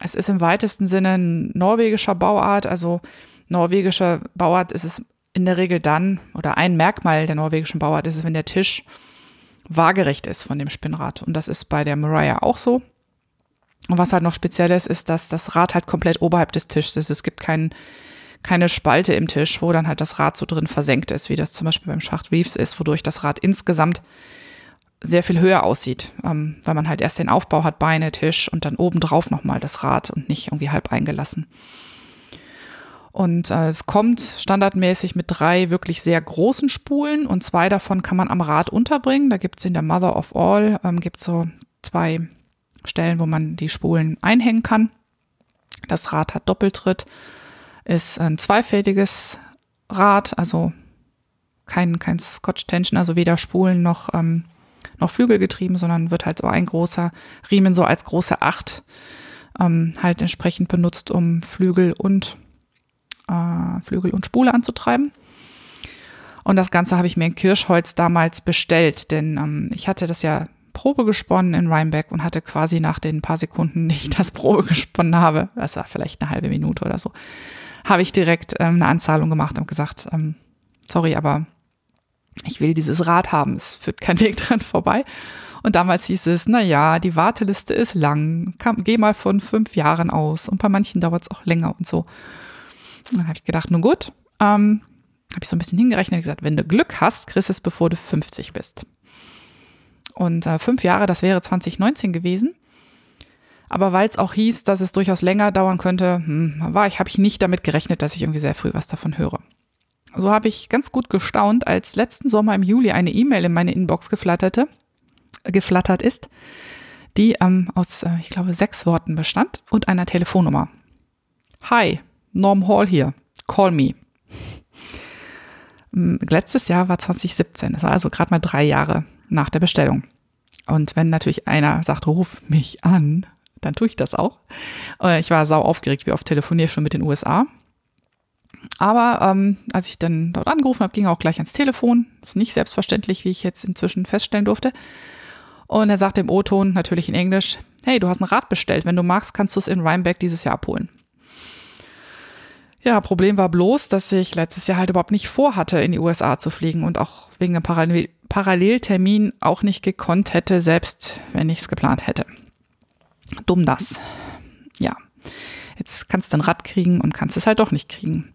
Es ist im weitesten Sinne ein norwegischer Bauart. Also norwegischer Bauart ist es in der Regel dann, oder ein Merkmal der norwegischen Bauart ist es, wenn der Tisch waagerecht ist von dem Spinnrad. Und das ist bei der Mariah auch so. Und was halt noch speziell ist, ist, dass das Rad halt komplett oberhalb des Tisches ist. Es gibt keinen keine Spalte im Tisch, wo dann halt das Rad so drin versenkt ist, wie das zum Beispiel beim Schacht Reeves ist, wodurch das Rad insgesamt sehr viel höher aussieht, ähm, weil man halt erst den Aufbau hat, Beine, Tisch und dann obendrauf nochmal das Rad und nicht irgendwie halb eingelassen. Und äh, es kommt standardmäßig mit drei wirklich sehr großen Spulen und zwei davon kann man am Rad unterbringen. Da gibt es in der Mother of All ähm, gibt so zwei Stellen, wo man die Spulen einhängen kann. Das Rad hat Doppeltritt ist ein zweifädiges Rad, also kein, kein Scotch Tension, also weder Spulen noch, ähm, noch Flügelgetrieben, sondern wird halt so ein großer Riemen so als große Acht ähm, halt entsprechend benutzt, um Flügel und äh, Flügel und Spule anzutreiben. Und das Ganze habe ich mir in Kirschholz damals bestellt, denn ähm, ich hatte das ja Probe gesponnen in Rhinebeck und hatte quasi nach den paar Sekunden, die ich das Probe gesponnen habe, das war vielleicht eine halbe Minute oder so, habe ich direkt ähm, eine Anzahlung gemacht und gesagt, ähm, sorry, aber ich will dieses Rad haben, es führt kein *laughs* Weg dran vorbei. Und damals hieß es, na ja, die Warteliste ist lang, Kam, geh mal von fünf Jahren aus und bei manchen dauert es auch länger und so. Dann habe ich gedacht, nun gut, ähm, habe ich so ein bisschen hingerechnet und gesagt, wenn du Glück hast, kriegst es, bevor du 50 bist. Und äh, fünf Jahre, das wäre 2019 gewesen. Aber weil es auch hieß, dass es durchaus länger dauern könnte, hm, war ich, habe ich nicht damit gerechnet, dass ich irgendwie sehr früh was davon höre. So habe ich ganz gut gestaunt, als letzten Sommer im Juli eine E-Mail in meine Inbox geflatterte, geflattert ist, die ähm, aus, äh, ich glaube, sechs Worten bestand und einer Telefonnummer. Hi, Norm Hall hier. Call me. Hm, letztes Jahr war 2017. Das war also gerade mal drei Jahre nach der Bestellung. Und wenn natürlich einer sagt, ruf mich an, dann tue ich das auch. Äh, ich war sau aufgeregt, wie oft telefoniere schon mit den USA. Aber ähm, als ich dann dort angerufen habe, ging er auch gleich ans Telefon. Ist nicht selbstverständlich, wie ich jetzt inzwischen feststellen durfte. Und er sagte im O-Ton, natürlich in Englisch, hey, du hast ein Rad bestellt. Wenn du magst, kannst du es in Rhinebeck dieses Jahr abholen. Ja, Problem war bloß, dass ich letztes Jahr halt überhaupt nicht vorhatte, in die USA zu fliegen und auch wegen einem Parallel Paralleltermin auch nicht gekonnt hätte, selbst wenn ich es geplant hätte. Dumm das. Ja. Jetzt kannst du ein Rad kriegen und kannst es halt doch nicht kriegen.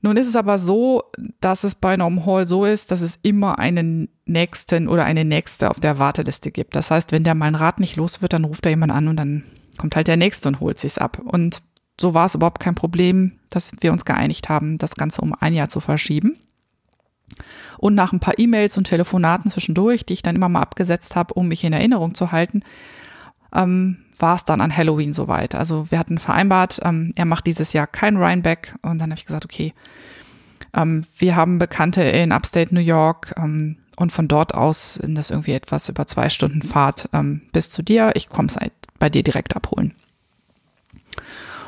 Nun ist es aber so, dass es bei Norm Hall so ist, dass es immer einen nächsten oder eine nächste auf der Warteliste gibt. Das heißt, wenn der mal ein Rad nicht los wird, dann ruft er jemand an und dann kommt halt der nächste und holt sich's ab. Und so war es überhaupt kein Problem, dass wir uns geeinigt haben, das Ganze um ein Jahr zu verschieben. Und nach ein paar E-Mails und Telefonaten zwischendurch, die ich dann immer mal abgesetzt habe, um mich in Erinnerung zu halten, ähm, war es dann an Halloween soweit. Also wir hatten vereinbart, ähm, er macht dieses Jahr kein Rhinebeck und dann habe ich gesagt, okay, ähm, wir haben Bekannte in Upstate New York ähm, und von dort aus sind das irgendwie etwas über zwei Stunden Fahrt ähm, bis zu dir. Ich komme es bei dir direkt abholen.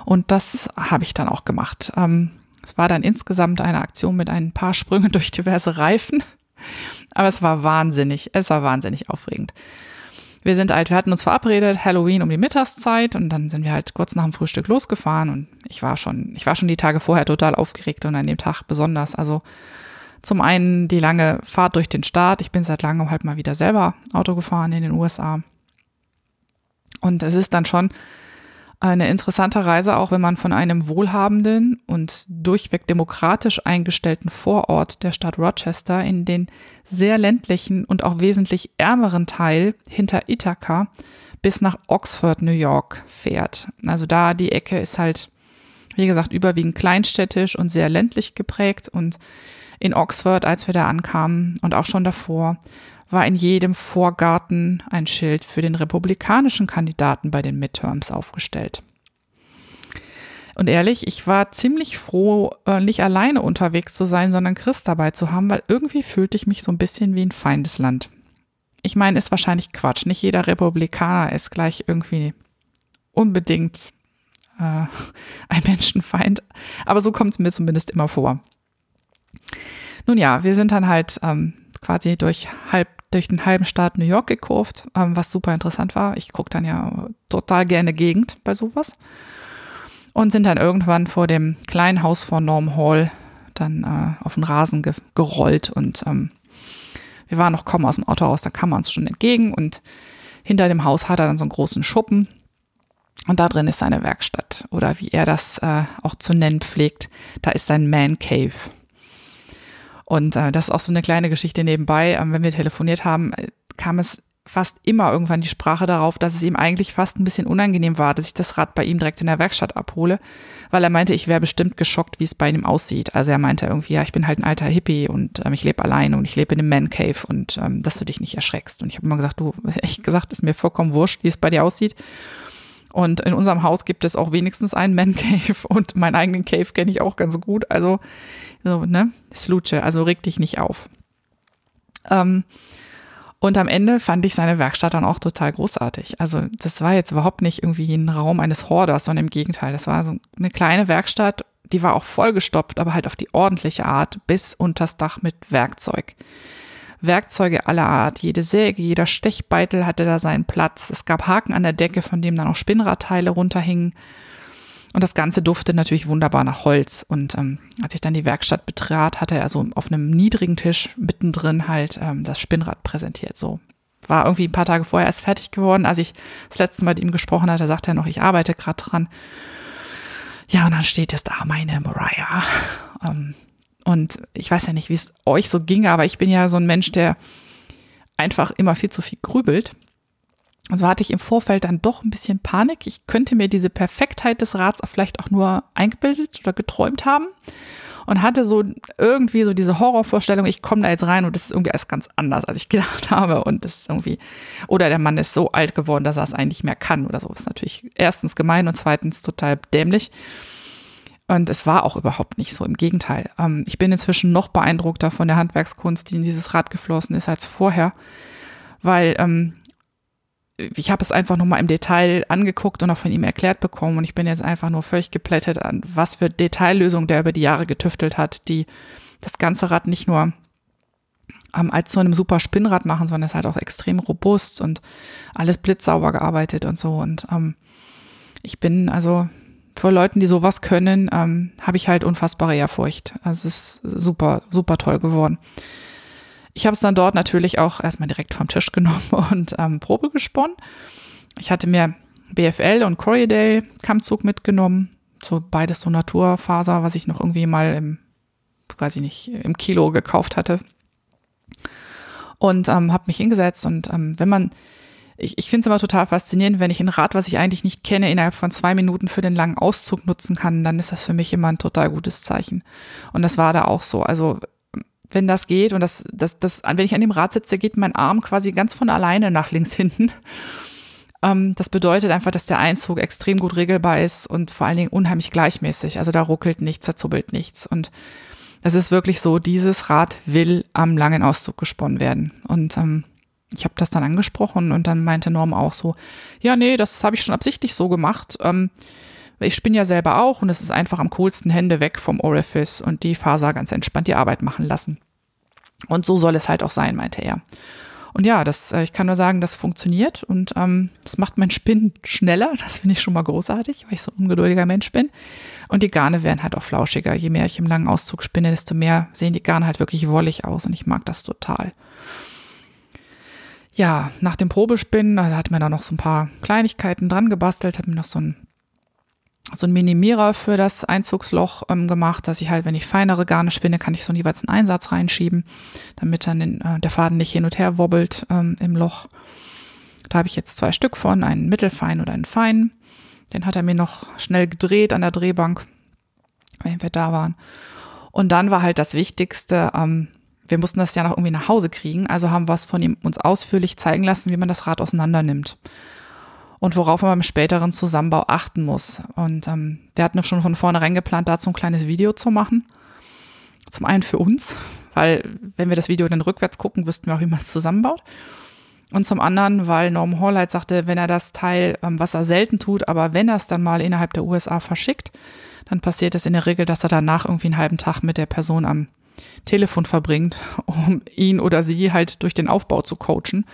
Und das habe ich dann auch gemacht. Ähm, es war dann insgesamt eine Aktion mit ein paar Sprüngen *laughs* durch diverse Reifen. Aber es war wahnsinnig, es war wahnsinnig aufregend. Wir sind halt, wir hatten uns verabredet, Halloween um die Mittagszeit und dann sind wir halt kurz nach dem Frühstück losgefahren und ich war schon, ich war schon die Tage vorher total aufgeregt und an dem Tag besonders. Also zum einen die lange Fahrt durch den Staat. Ich bin seit langem halt mal wieder selber Auto gefahren in den USA. Und es ist dann schon eine interessante Reise, auch wenn man von einem wohlhabenden und durchweg demokratisch eingestellten Vorort der Stadt Rochester in den sehr ländlichen und auch wesentlich ärmeren Teil hinter Ithaca bis nach Oxford, New York fährt. Also da die Ecke ist halt, wie gesagt, überwiegend kleinstädtisch und sehr ländlich geprägt und in Oxford, als wir da ankamen und auch schon davor, war in jedem Vorgarten ein Schild für den republikanischen Kandidaten bei den Midterms aufgestellt. Und ehrlich, ich war ziemlich froh, äh, nicht alleine unterwegs zu sein, sondern Chris dabei zu haben, weil irgendwie fühlte ich mich so ein bisschen wie ein Feindesland. Ich meine, ist wahrscheinlich Quatsch. Nicht jeder Republikaner ist gleich irgendwie unbedingt äh, *laughs* ein Menschenfeind. Aber so kommt es mir zumindest immer vor. Nun ja, wir sind dann halt ähm, quasi durch halb durch den halben Staat New York gekurvt, ähm, was super interessant war. Ich gucke dann ja total gerne Gegend bei sowas. Und sind dann irgendwann vor dem kleinen Haus von Norm Hall dann äh, auf den Rasen ge gerollt und ähm, wir waren noch kaum aus dem Auto raus, da kam er uns schon entgegen und hinter dem Haus hat er dann so einen großen Schuppen und da drin ist seine Werkstatt oder wie er das äh, auch zu nennen pflegt, da ist sein Man Cave. Und äh, das ist auch so eine kleine Geschichte nebenbei. Ähm, wenn wir telefoniert haben, äh, kam es fast immer irgendwann die Sprache darauf, dass es ihm eigentlich fast ein bisschen unangenehm war, dass ich das Rad bei ihm direkt in der Werkstatt abhole, weil er meinte, ich wäre bestimmt geschockt, wie es bei ihm aussieht. Also er meinte irgendwie, ja, ich bin halt ein alter Hippie und ähm, ich lebe allein und ich lebe in einem Man Cave und ähm, dass du dich nicht erschreckst. Und ich habe immer gesagt, du, *laughs* echt gesagt, ist mir vollkommen wurscht, wie es bei dir aussieht. Und in unserem Haus gibt es auch wenigstens einen Man Cave *laughs* und meinen eigenen Cave kenne ich auch ganz gut. Also, so, ne, Slutsche, also reg dich nicht auf. Ähm, und am Ende fand ich seine Werkstatt dann auch total großartig. Also das war jetzt überhaupt nicht irgendwie ein Raum eines Horders, sondern im Gegenteil. Das war so eine kleine Werkstatt, die war auch vollgestopft, aber halt auf die ordentliche Art bis unters Dach mit Werkzeug. Werkzeuge aller Art. Jede Säge, jeder Stechbeitel hatte da seinen Platz. Es gab Haken an der Decke, von dem dann auch Spinnradteile runterhingen. Und das Ganze duftete natürlich wunderbar nach Holz. Und ähm, als ich dann die Werkstatt betrat, hatte er so auf einem niedrigen Tisch mittendrin halt ähm, das Spinnrad präsentiert. So war irgendwie ein paar Tage vorher erst fertig geworden. Als ich das letzte Mal mit ihm gesprochen hatte, sagte er noch, ich arbeite gerade dran. Ja, und dann steht jetzt da meine Mariah. Ähm, und ich weiß ja nicht, wie es euch so ging, aber ich bin ja so ein Mensch, der einfach immer viel zu viel grübelt. Und so hatte ich im Vorfeld dann doch ein bisschen Panik. Ich könnte mir diese Perfektheit des Rats vielleicht auch nur eingebildet oder geträumt haben. Und hatte so irgendwie so diese Horrorvorstellung, ich komme da jetzt rein und das ist irgendwie alles ganz anders, als ich *laughs* gedacht habe. Und das ist irgendwie, oder der Mann ist so alt geworden, dass er es eigentlich mehr kann oder so. Das ist natürlich erstens gemein und zweitens total dämlich. Und es war auch überhaupt nicht so. Im Gegenteil. Ähm, ich bin inzwischen noch beeindruckter von der Handwerkskunst, die in dieses Rad geflossen ist, als vorher. Weil ähm, ich habe es einfach nochmal im Detail angeguckt und auch von ihm erklärt bekommen und ich bin jetzt einfach nur völlig geplättet an, was für Detaillösungen der über die Jahre getüftelt hat, die das ganze Rad nicht nur ähm, als so einem super Spinnrad machen, sondern es ist halt auch extrem robust und alles blitzsauber gearbeitet und so. Und ähm, ich bin also vor Leuten, die sowas können, ähm, habe ich halt unfassbare Ehrfurcht. Also es ist super, super toll geworden. Ich habe es dann dort natürlich auch erstmal direkt vom Tisch genommen *laughs* und ähm, Probe gesponnen. Ich hatte mir BFL und Corriedale Kammzug mitgenommen. So beides so Naturfaser, was ich noch irgendwie mal im, weiß ich nicht, im Kilo gekauft hatte und ähm, habe mich hingesetzt und ähm, wenn man, ich, ich finde es immer total faszinierend, wenn ich ein Rad, was ich eigentlich nicht kenne, innerhalb von zwei Minuten für den langen Auszug nutzen kann, dann ist das für mich immer ein total gutes Zeichen. Und das war da auch so. Also wenn das geht und das, das, das, wenn ich an dem Rad sitze, geht mein Arm quasi ganz von alleine nach links hinten. *laughs* Ähm, das bedeutet einfach, dass der Einzug extrem gut regelbar ist und vor allen Dingen unheimlich gleichmäßig. Also da ruckelt nichts, da zubbelt nichts. Und es ist wirklich so, dieses Rad will am langen Auszug gesponnen werden. Und ähm, ich habe das dann angesprochen und dann meinte Norm auch so, ja, nee, das habe ich schon absichtlich so gemacht. Ähm, ich spinne ja selber auch und es ist einfach am coolsten Hände weg vom Orifice und die Faser ganz entspannt die Arbeit machen lassen. Und so soll es halt auch sein, meinte er. Und ja, das, äh, ich kann nur sagen, das funktioniert und ähm, das macht mein Spinnen schneller. Das finde ich schon mal großartig, weil ich so ein ungeduldiger Mensch bin. Und die Garne werden halt auch flauschiger. Je mehr ich im langen Auszug spinne, desto mehr sehen die Garne halt wirklich wollig aus und ich mag das total. Ja, nach dem Probespinnen, also hat mir da noch so ein paar Kleinigkeiten dran gebastelt, hat mir noch so ein so ein Minimierer für das Einzugsloch ähm, gemacht, dass ich halt, wenn ich feinere Garne spinne, kann ich so jeweils einen Einsatz reinschieben, damit dann den, äh, der Faden nicht hin und her wobbelt ähm, im Loch. Da habe ich jetzt zwei Stück von, einen mittelfein oder einen feinen. Den hat er mir noch schnell gedreht an der Drehbank, wenn wir da waren. Und dann war halt das Wichtigste, ähm, wir mussten das ja noch irgendwie nach Hause kriegen, also haben wir es von ihm uns ausführlich zeigen lassen, wie man das Rad auseinander nimmt und worauf man beim späteren Zusammenbau achten muss. Und ähm, wir hatten schon von vornherein geplant, dazu ein kleines Video zu machen. Zum einen für uns, weil wenn wir das Video dann rückwärts gucken, wüssten wir auch, wie man es zusammenbaut. Und zum anderen, weil Norm Horlight sagte, wenn er das Teil, ähm, was er selten tut, aber wenn er es dann mal innerhalb der USA verschickt, dann passiert es in der Regel, dass er danach irgendwie einen halben Tag mit der Person am Telefon verbringt, *laughs* um ihn oder sie halt durch den Aufbau zu coachen.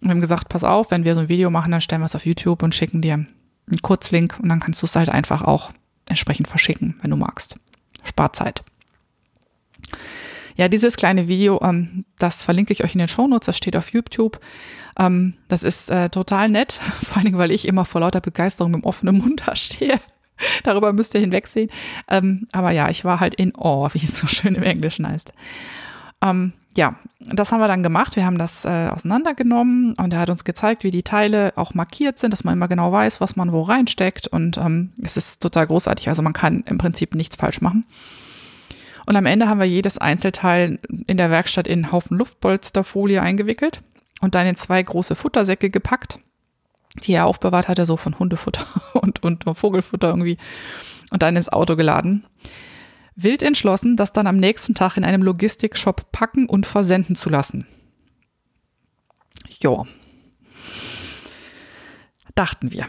Und wir haben gesagt, pass auf, wenn wir so ein Video machen, dann stellen wir es auf YouTube und schicken dir einen Kurzlink und dann kannst du es halt einfach auch entsprechend verschicken, wenn du magst. Spart Zeit. Ja, dieses kleine Video, ähm, das verlinke ich euch in den Shownotes, das steht auf YouTube. Ähm, das ist äh, total nett, *laughs* vor allen Dingen, weil ich immer vor lauter Begeisterung mit dem offenen Mund da stehe. *laughs* Darüber müsst ihr hinwegsehen. Ähm, aber ja, ich war halt in Awe, wie es so schön im Englischen heißt. Ähm, ja, das haben wir dann gemacht. Wir haben das äh, auseinandergenommen und er hat uns gezeigt, wie die Teile auch markiert sind, dass man immer genau weiß, was man wo reinsteckt. Und ähm, es ist total großartig. Also man kann im Prinzip nichts falsch machen. Und am Ende haben wir jedes Einzelteil in der Werkstatt in einen Haufen Luftpolsterfolie eingewickelt und dann in zwei große Futtersäcke gepackt, die er aufbewahrt hatte, so von Hundefutter *laughs* und, und Vogelfutter irgendwie, und dann ins Auto geladen wild entschlossen, das dann am nächsten Tag in einem Logistikshop packen und versenden zu lassen. Ja. Dachten wir.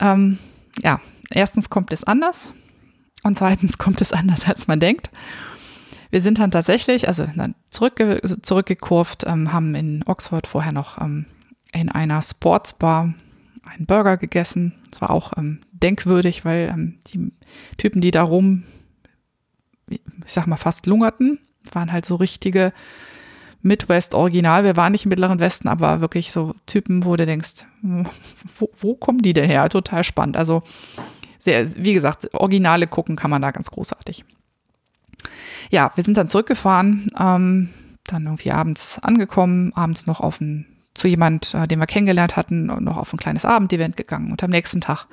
Ähm, ja, erstens kommt es anders und zweitens *laughs* kommt es anders, als man denkt. Wir sind dann tatsächlich, also dann zurückge zurückgekurvt, ähm, haben in Oxford vorher noch ähm, in einer Sportsbar einen Burger gegessen. Das war auch ähm, denkwürdig, weil ähm, die Typen, die da rum ich sag mal, fast lungerten. Waren halt so richtige Midwest-Original. Wir waren nicht im Mittleren Westen, aber wirklich so Typen, wo du denkst, *laughs* wo, wo kommen die denn her? Total spannend. Also, sehr, wie gesagt, Originale gucken kann man da ganz großartig. Ja, wir sind dann zurückgefahren, ähm, dann irgendwie abends angekommen, abends noch auf ein, zu jemand, äh, den wir kennengelernt hatten, noch auf ein kleines Abendevent gegangen und am nächsten Tag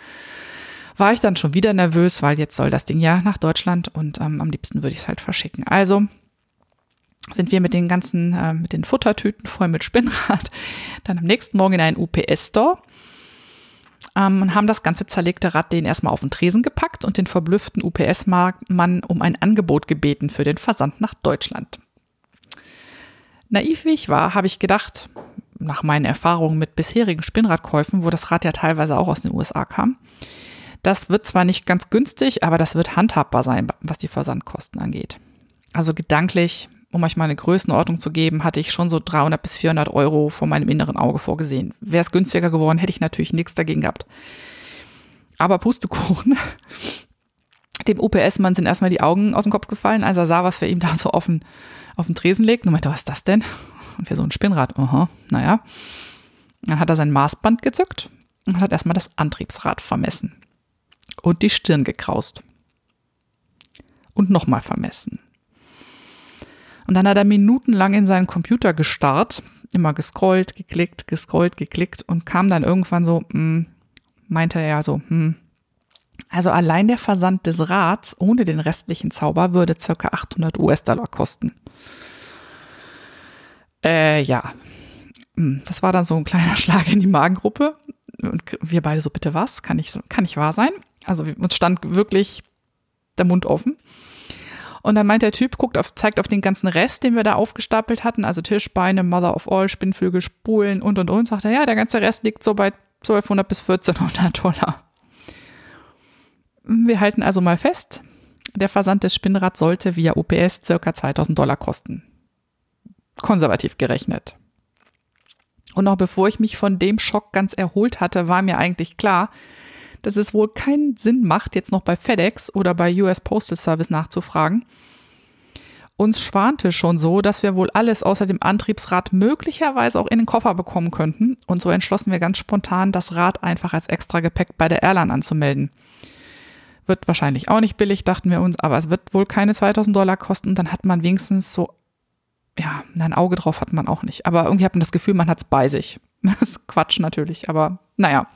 war ich dann schon wieder nervös, weil jetzt soll das Ding ja nach Deutschland und ähm, am liebsten würde ich es halt verschicken. Also sind wir mit den ganzen, äh, mit den Futtertüten voll mit Spinnrad *laughs* dann am nächsten Morgen in einen UPS-Store ähm, und haben das ganze zerlegte Rad den erstmal auf den Tresen gepackt und den verblüfften UPS-Mann um ein Angebot gebeten für den Versand nach Deutschland. Naiv wie ich war, habe ich gedacht, nach meinen Erfahrungen mit bisherigen Spinnradkäufen, wo das Rad ja teilweise auch aus den USA kam, das wird zwar nicht ganz günstig, aber das wird handhabbar sein, was die Versandkosten angeht. Also gedanklich, um euch mal eine Größenordnung zu geben, hatte ich schon so 300 bis 400 Euro vor meinem inneren Auge vorgesehen. Wäre es günstiger geworden, hätte ich natürlich nichts dagegen gehabt. Aber Pustekuchen. *laughs* Dem UPS-Mann sind erstmal die Augen aus dem Kopf gefallen, als er sah, was wir ihm da so auf den, auf den Tresen legt. Und meinte, was ist das denn? Und wir so ein Spinnrad. Aha, naja. Dann hat er sein Maßband gezückt und hat erstmal das Antriebsrad vermessen. Und die Stirn gekraust. Und nochmal vermessen. Und dann hat er minutenlang in seinen Computer gestarrt, immer gescrollt, geklickt, gescrollt, geklickt und kam dann irgendwann so, mh, hm, meinte er ja so, hm, also allein der Versand des Rads ohne den restlichen Zauber würde circa 800 US-Dollar kosten. Äh, ja. Hm, das war dann so ein kleiner *laughs* Schlag in die Magengruppe. Und wir beide so, bitte was? Kann nicht, kann nicht wahr sein? Also uns stand wirklich der Mund offen. Und dann meint der Typ, guckt auf, zeigt auf den ganzen Rest, den wir da aufgestapelt hatten, also Tischbeine, Mother of All, Spinnflügel, Spulen und und und, sagt er, ja, der ganze Rest liegt so bei 1200 bis 1400 Dollar. Wir halten also mal fest, der Versand des Spinnrads sollte via UPS circa 2000 Dollar kosten. Konservativ gerechnet. Und noch bevor ich mich von dem Schock ganz erholt hatte, war mir eigentlich klar, dass es wohl keinen Sinn macht, jetzt noch bei FedEx oder bei US Postal Service nachzufragen. Uns schwante schon so, dass wir wohl alles außer dem Antriebsrad möglicherweise auch in den Koffer bekommen könnten. Und so entschlossen wir ganz spontan, das Rad einfach als extra Gepäck bei der Airline anzumelden. Wird wahrscheinlich auch nicht billig, dachten wir uns, aber es wird wohl keine 2000 Dollar kosten. Dann hat man wenigstens so, ja, ein Auge drauf hat man auch nicht. Aber irgendwie hat man das Gefühl, man hat es bei sich. *laughs* Das ist Quatsch natürlich, aber naja,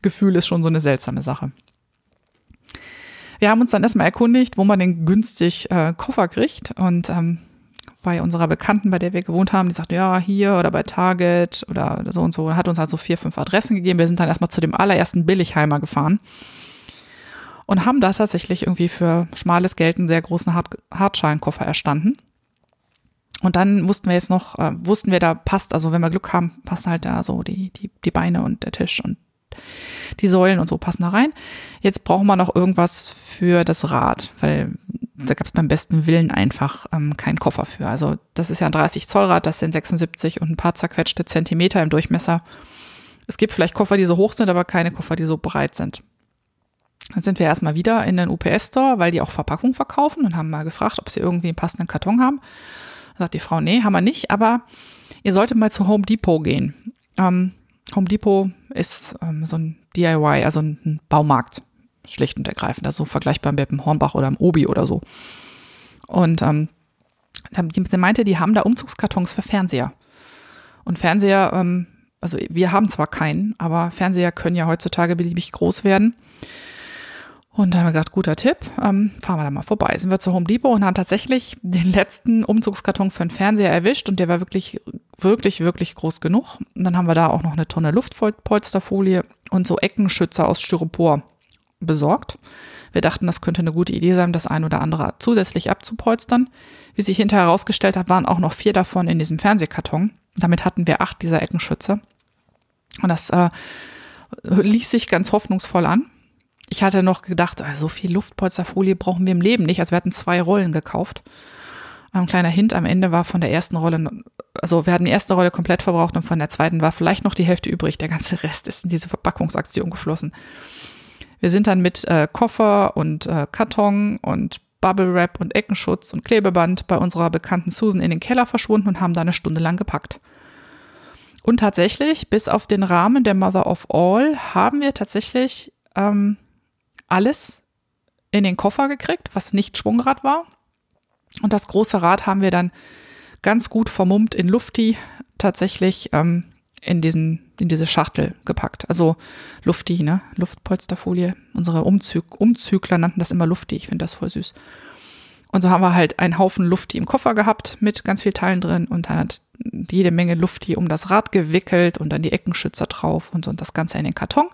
Gefühl ist schon so eine seltsame Sache. Wir haben uns dann erstmal erkundigt, wo man denn günstig äh, Koffer kriegt und ähm, bei unserer Bekannten, bei der wir gewohnt haben, die sagte, ja, hier oder bei Target oder so und so, hat uns also vier, fünf Adressen gegeben. Wir sind dann erstmal zu dem allerersten Billigheimer gefahren und haben da tatsächlich irgendwie für schmales Geld einen sehr großen Hart Hartschalenkoffer erstanden. Und dann wussten wir jetzt noch, äh, wussten wir, da passt, also wenn wir Glück haben, passen halt da so die, die, die Beine und der Tisch und die Säulen und so passen da rein. Jetzt brauchen wir noch irgendwas für das Rad, weil da gab es beim besten Willen einfach ähm, keinen Koffer für. Also das ist ja ein 30 Zoll Rad, das sind 76 und ein paar zerquetschte Zentimeter im Durchmesser. Es gibt vielleicht Koffer, die so hoch sind, aber keine Koffer, die so breit sind. Dann sind wir erstmal wieder in den UPS-Store, weil die auch Verpackung verkaufen und haben mal gefragt, ob sie irgendwie einen passenden Karton haben. Sagt die Frau, nee, haben wir nicht, aber ihr solltet mal zu Home Depot gehen. Ähm, Home Depot ist ähm, so ein DIY, also ein Baumarkt, schlicht und ergreifend, also vergleichbar mit dem Hornbach oder dem Obi oder so. Und ähm, sie meinte, die haben da Umzugskartons für Fernseher. Und Fernseher, ähm, also wir haben zwar keinen, aber Fernseher können ja heutzutage beliebig groß werden. Und da haben wir gedacht, guter Tipp, ähm, fahren wir da mal vorbei. Sind wir zu Home Depot und haben tatsächlich den letzten Umzugskarton für den Fernseher erwischt und der war wirklich, wirklich, wirklich groß genug. Und dann haben wir da auch noch eine Tonne Luftpolsterfolie und so Eckenschützer aus Styropor besorgt. Wir dachten, das könnte eine gute Idee sein, das ein oder andere zusätzlich abzupolstern. Wie sich hinterher herausgestellt hat, waren auch noch vier davon in diesem Fernsehkarton. Damit hatten wir acht dieser Eckenschützer. Und das äh, ließ sich ganz hoffnungsvoll an ich hatte noch gedacht, ah, so viel Luftpolsterfolie brauchen wir im Leben nicht. Also wir hatten zwei Rollen gekauft. Ein kleiner Hint am Ende war von der ersten Rolle, also wir hatten die erste Rolle komplett verbraucht und von der zweiten war vielleicht noch die Hälfte übrig. Der ganze Rest ist in diese Verpackungsaktion geflossen. Wir sind dann mit äh, Koffer und äh, Karton und Bubble Wrap und Eckenschutz und Klebeband bei unserer bekannten Susan in den Keller verschwunden und haben da eine Stunde lang gepackt. Und tatsächlich, bis auf den Rahmen der Mother of All, haben wir tatsächlich ähm, alles in den Koffer gekriegt, was nicht Schwungrad war. Und das große Rad haben wir dann ganz gut vermummt in Lufti tatsächlich ähm, in, diesen, in diese Schachtel gepackt. Also Lufti, ne? Luftpolsterfolie. Unsere Umzug, Umzügler nannten das immer Lufti. Ich finde das voll süß. Und so haben wir halt einen Haufen Lufti im Koffer gehabt mit ganz vielen Teilen drin und dann hat jede Menge Lufti um das Rad gewickelt und dann die Eckenschützer drauf und so und das Ganze in den Karton.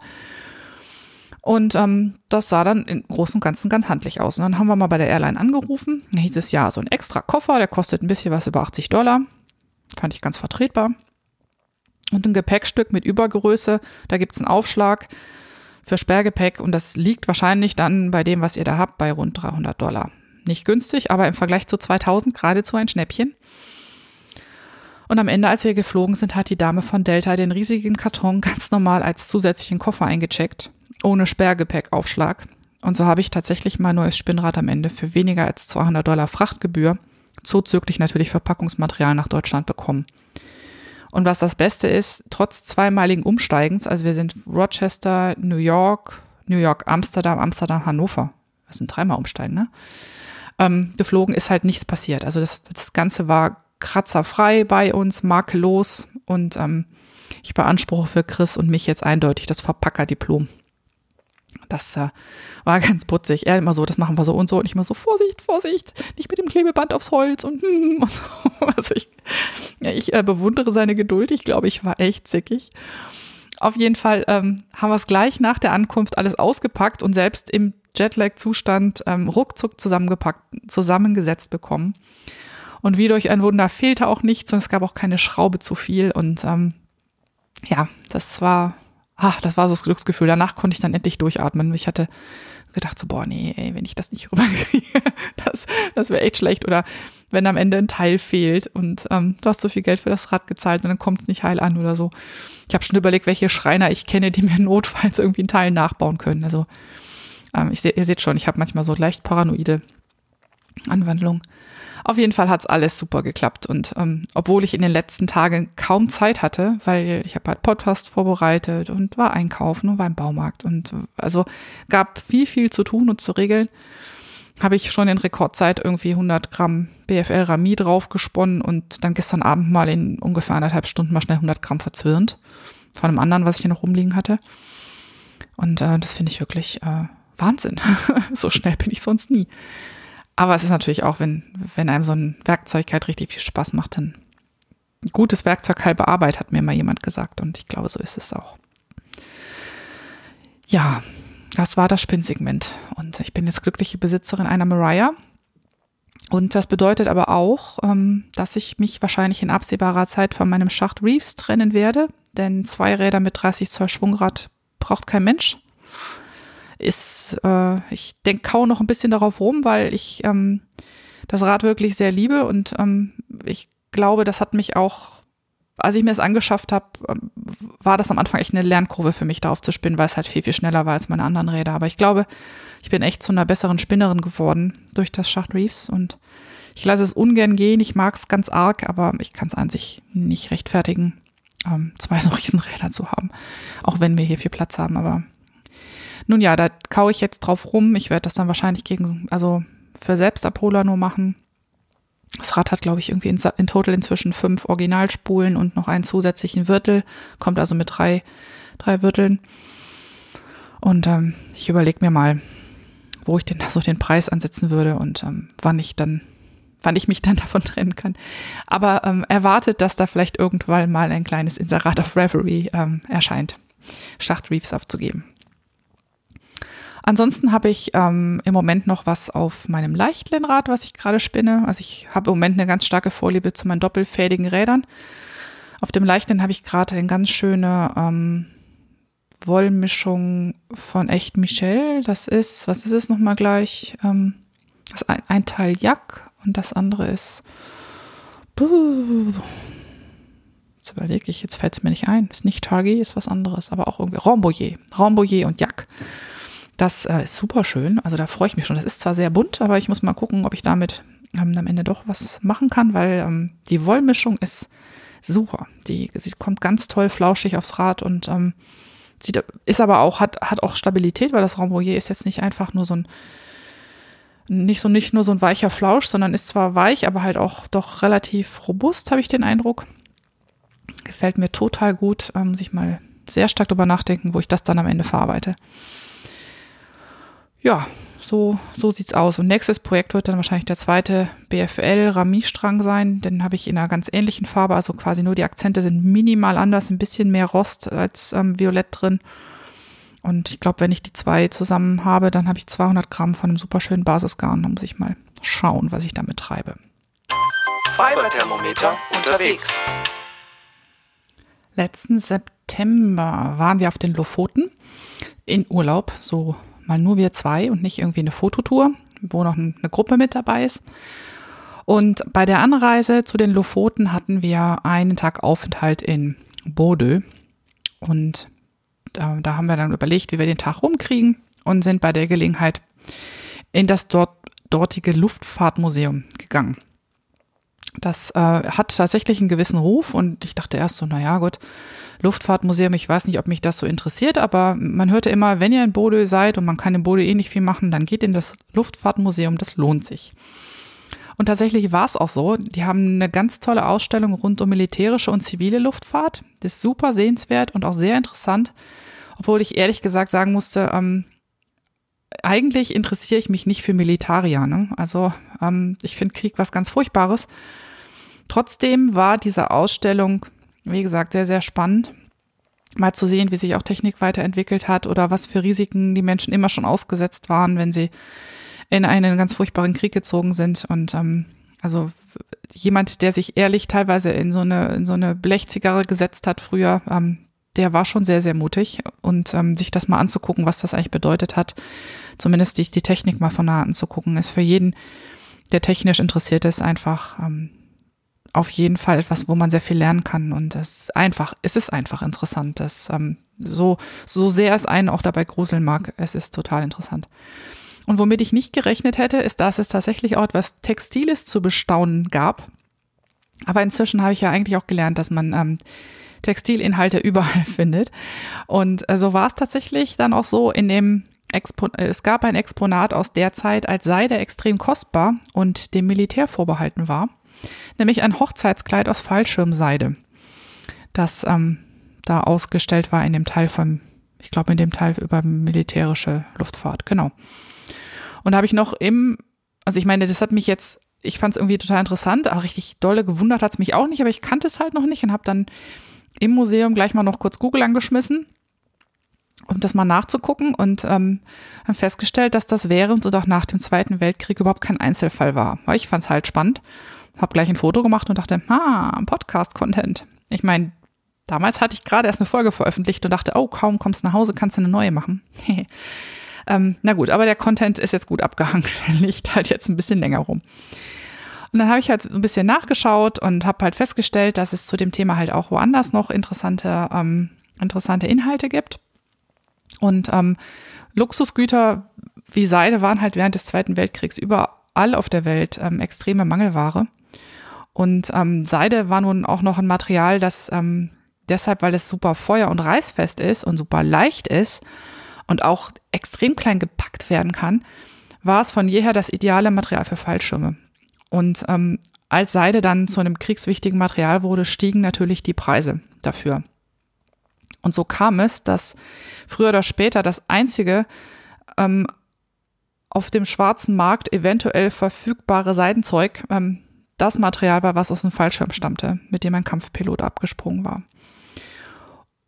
Und ähm, das sah dann im Großen und Ganzen ganz handlich aus. Und dann haben wir mal bei der Airline angerufen. Da hieß es ja, so ein extra Koffer, der kostet ein bisschen was über 80 Dollar. Fand ich ganz vertretbar. und ein Gepäckstück mit Übergröße. Da gibt es einen Aufschlag für Sperrgepäck und das liegt wahrscheinlich dann bei dem, was ihr da habt, bei rund 300 Dollar. Nicht günstig, aber im Vergleich zu 2000 geradezu ein Schnäppchen. Und am Ende, als wir geflogen sind, hat die Dame von Delta den riesigen Karton *laughs* ganz normal als zusätzlichen Koffer eingecheckt, ohne Sperrgepäckaufschlag. Und so habe ich tatsächlich mein neues Spinnrad am Ende für weniger als 200 Dollar Frachtgebühr, zuzüglich natürlich Verpackungsmaterial nach Deutschland bekommen. Und was das Beste ist, trotz zweimaligen Umsteigens, also wir sind Rochester, New York, New York, Amsterdam, Amsterdam, Hannover. Das sind dreimal Umsteigen, ne? Ähm, geflogen ist halt nichts passiert. Also das, das Ganze war kratzerfrei bei uns, makellos und ähm, ich beanspruche für Chris und mich jetzt eindeutig das Verpackerdiplom. Das äh, war ganz putzig. Er immer so, das machen wir so und so. Und ich immer so, Vorsicht, Vorsicht, nicht mit dem Klebeband aufs Holz und, *laughs* hm, und so. Also ich, ja, ich äh, bewundere seine Geduld. Ich glaube, ich war echt zickig. Auf jeden Fall ähm, haben wir es gleich nach der Ankunft alles ausgepackt und selbst im Jetlag-Zustand ähm, ruckzuck zusammengepackt, zusammengesetzt bekommen. Und wie durch ein Wunder fehlte auch nichts und es gab auch keine Schraube zu viel. Und ähm, ja, das war ah, das war so das Glücksgefühl. Danach konnte ich dann endlich durchatmen. Ich hatte gedacht so, boah, nee, ey, wenn ich das nicht *laughs* rüberkriege, das, das wäre echt schlecht. Oder wenn am Ende ein Teil fehlt und ähm, du hast so viel Geld für das Rad gezahlt und dann kommt es nicht heil an oder so. Ich habe schon überlegt, welche Schreiner ich kenne, die mir *laughs* notfalls irgendwie einen Teil nachbauen können. Also ähm, ich seh, ihr seht schon, ich habe manchmal so leicht paranoide Anwandlungen. Auf jeden Fall hat's alles super geklappt. Und ähm, obwohl ich in den letzten Tagen kaum Zeit hatte, weil ich habe halt Podcast vorbereitet und war einkaufen und war im Baumarkt und also gab viel, viel zu tun und zu regeln, habe ich schon in Rekordzeit irgendwie 100 Gramm BFL Rami draufgesponnen und dann gestern Abend mal in ungefähr anderthalb Stunden mal schnell 100 Gramm verzwirnt. Von einem anderen, was ich hier noch rumliegen hatte. Und äh, das finde ich wirklich äh, Wahnsinn. *laughs* so schnell bin ich sonst nie. Aber es ist natürlich auch, wenn, wenn einem so ein Werkzeug halt richtig viel Spaß macht, dann gutes Werkzeug halbe Arbeit, hat mir mal jemand gesagt. Und ich glaube, so ist es auch. Ja, das war das Spinnsegment. Und ich bin jetzt glückliche Besitzerin einer Mariah. Und das bedeutet aber auch, ähm, dass ich mich wahrscheinlich in absehbarer Zeit von meinem Schacht Reeves trennen werde. Denn zwei Räder mit 30 Zoll Schwungrad braucht kein Mensch ist, äh, ich denke kaum noch ein bisschen darauf rum, weil ich ähm, das Rad wirklich sehr liebe und ähm, ich glaube, das hat mich auch, als ich mir es angeschafft habe, ähm, war das am Anfang echt eine Lernkurve für mich, darauf zu spinnen, weil es halt viel, viel schneller war als meine anderen Räder. Aber ich glaube, ich bin echt zu einer besseren Spinnerin geworden durch das Schacht Reefs und ich lasse es ungern gehen. Ich mag es ganz arg, aber ich kann es an sich nicht rechtfertigen, ähm, zwei so *laughs* Riesenräder zu haben. Auch wenn wir hier viel Platz haben, aber nun ja, da kaue ich jetzt drauf rum. Ich werde das dann wahrscheinlich gegen, also für Selbstabholer nur machen. Das Rad hat, glaube ich, irgendwie in, in, total inzwischen fünf Originalspulen und noch einen zusätzlichen Wirtel. Kommt also mit drei, drei Wirteln. Und ähm, ich überlege mir mal, wo ich denn da so den Preis ansetzen würde und ähm, wann ich dann, wann ich mich dann *laughs* davon trennen kann. Aber ähm, erwartet, dass da vielleicht irgendwann mal ein kleines Inserat auf Reverie ähm, erscheint, Schacht Reefs abzugeben. Ansonsten habe ich ähm, im Moment noch was auf meinem Leichtlenrad, was ich gerade spinne. Also ich habe im Moment eine ganz starke Vorliebe zu meinen doppelfädigen Rädern. Auf dem Leichtlen habe ich gerade eine ganz schöne ähm, Wollmischung von Echt Michel. Das ist, was ist es nochmal gleich? Ähm, das ein, ein Teil Jack und das andere ist. Buh, jetzt überlege ich, jetzt fällt es mir nicht ein. Ist nicht Targi, ist was anderes, aber auch irgendwie Rambouillet. Rambouillet und Jack. Das äh, ist super schön. Also da freue ich mich schon. Das ist zwar sehr bunt, aber ich muss mal gucken, ob ich damit ähm, am Ende doch was machen kann, weil ähm, die Wollmischung ist super. Die, sie kommt ganz toll flauschig aufs Rad und ähm, sie ist aber auch, hat, hat auch Stabilität, weil das Rambouillet ist jetzt nicht einfach nur so ein, nicht so, nicht nur so ein weicher Flausch, sondern ist zwar weich, aber halt auch doch relativ robust, habe ich den Eindruck. Gefällt mir total gut. Ähm, sich mal sehr stark darüber nachdenken, wo ich das dann am Ende verarbeite ja, so, so sieht's aus. Und nächstes Projekt wird dann wahrscheinlich der zweite BFL Rami-Strang sein. Den habe ich in einer ganz ähnlichen Farbe, also quasi nur die Akzente sind minimal anders, ein bisschen mehr Rost als ähm, Violett drin. Und ich glaube, wenn ich die zwei zusammen habe, dann habe ich 200 Gramm von einem super schönen Basisgarn. Da muss ich mal schauen, was ich damit treibe. Fiberthermometer unterwegs. Letzten September waren wir auf den Lofoten in Urlaub, so mal nur wir zwei und nicht irgendwie eine Fototour, wo noch eine Gruppe mit dabei ist. Und bei der Anreise zu den Lofoten hatten wir einen Tag Aufenthalt in Bordeaux. Und da, da haben wir dann überlegt, wie wir den Tag rumkriegen und sind bei der Gelegenheit in das dort, dortige Luftfahrtmuseum gegangen. Das äh, hat tatsächlich einen gewissen Ruf und ich dachte erst so, naja gut, Luftfahrtmuseum, ich weiß nicht, ob mich das so interessiert, aber man hörte immer, wenn ihr in Bode seid und man kann in Bode eh nicht viel machen, dann geht in das Luftfahrtmuseum, das lohnt sich. Und tatsächlich war es auch so. Die haben eine ganz tolle Ausstellung rund um militärische und zivile Luftfahrt. Das ist super sehenswert und auch sehr interessant. Obwohl ich ehrlich gesagt sagen musste, ähm, eigentlich interessiere ich mich nicht für Militarier. Ne? Also ähm, ich finde Krieg was ganz Furchtbares. Trotzdem war diese Ausstellung, wie gesagt, sehr, sehr spannend. Mal zu sehen, wie sich auch Technik weiterentwickelt hat oder was für Risiken die Menschen immer schon ausgesetzt waren, wenn sie in einen ganz furchtbaren Krieg gezogen sind. Und ähm, also jemand, der sich ehrlich teilweise in so eine, in so eine Blechzigarre gesetzt hat früher, ähm, der war schon sehr, sehr mutig. Und ähm, sich das mal anzugucken, was das eigentlich bedeutet hat, zumindest die, die Technik mal von nah anzugucken, ist für jeden, der technisch interessiert ist, einfach ähm, auf jeden Fall etwas, wo man sehr viel lernen kann. Und es ist einfach, es ist einfach interessant. Das, ähm, so, so sehr es einen auch dabei gruseln mag, es ist total interessant. Und womit ich nicht gerechnet hätte, ist, dass es tatsächlich auch etwas Textiles zu bestaunen gab. Aber inzwischen habe ich ja eigentlich auch gelernt, dass man ähm, Textilinhalte *laughs* überall findet. Und äh, so war es tatsächlich dann auch so in dem Expo äh, es gab ein Exponat aus der Zeit, als Seide extrem kostbar und dem Militär vorbehalten war, nämlich ein Hochzeitskleid aus Fallschirmseide, das ähm, da ausgestellt war in dem Teil von, ich glaube in dem Teil über militärische Luftfahrt, genau. Und da habe ich noch im, also ich meine, das hat mich jetzt, ich fand es irgendwie total interessant, aber richtig dolle gewundert hat es mich auch nicht, aber ich kannte es halt noch nicht und habe dann im Museum gleich mal noch kurz Google angeschmissen, um das mal nachzugucken und ähm, festgestellt, dass das während und auch nach dem Zweiten Weltkrieg überhaupt kein Einzelfall war. Ich fand es halt spannend, habe gleich ein Foto gemacht und dachte, ah, Podcast-Content. Ich meine, damals hatte ich gerade erst eine Folge veröffentlicht und dachte, oh, kaum kommst du nach Hause, kannst du eine neue machen. *laughs* Ähm, na gut, aber der Content ist jetzt gut abgehangen, *laughs* liegt halt jetzt ein bisschen länger rum. Und dann habe ich halt ein bisschen nachgeschaut und habe halt festgestellt, dass es zu dem Thema halt auch woanders noch interessante, ähm, interessante Inhalte gibt. Und ähm, Luxusgüter wie Seide waren halt während des Zweiten Weltkriegs überall auf der Welt ähm, extreme Mangelware. Und ähm, Seide war nun auch noch ein Material, das ähm, deshalb, weil es super feuer- und reißfest ist und super leicht ist, und auch extrem klein gepackt werden kann, war es von jeher das ideale Material für Fallschirme. Und ähm, als Seide dann zu einem kriegswichtigen Material wurde, stiegen natürlich die Preise dafür. Und so kam es, dass früher oder später das einzige ähm, auf dem schwarzen Markt eventuell verfügbare Seidenzeug ähm, das Material war, was aus dem Fallschirm stammte, mit dem ein Kampfpilot abgesprungen war.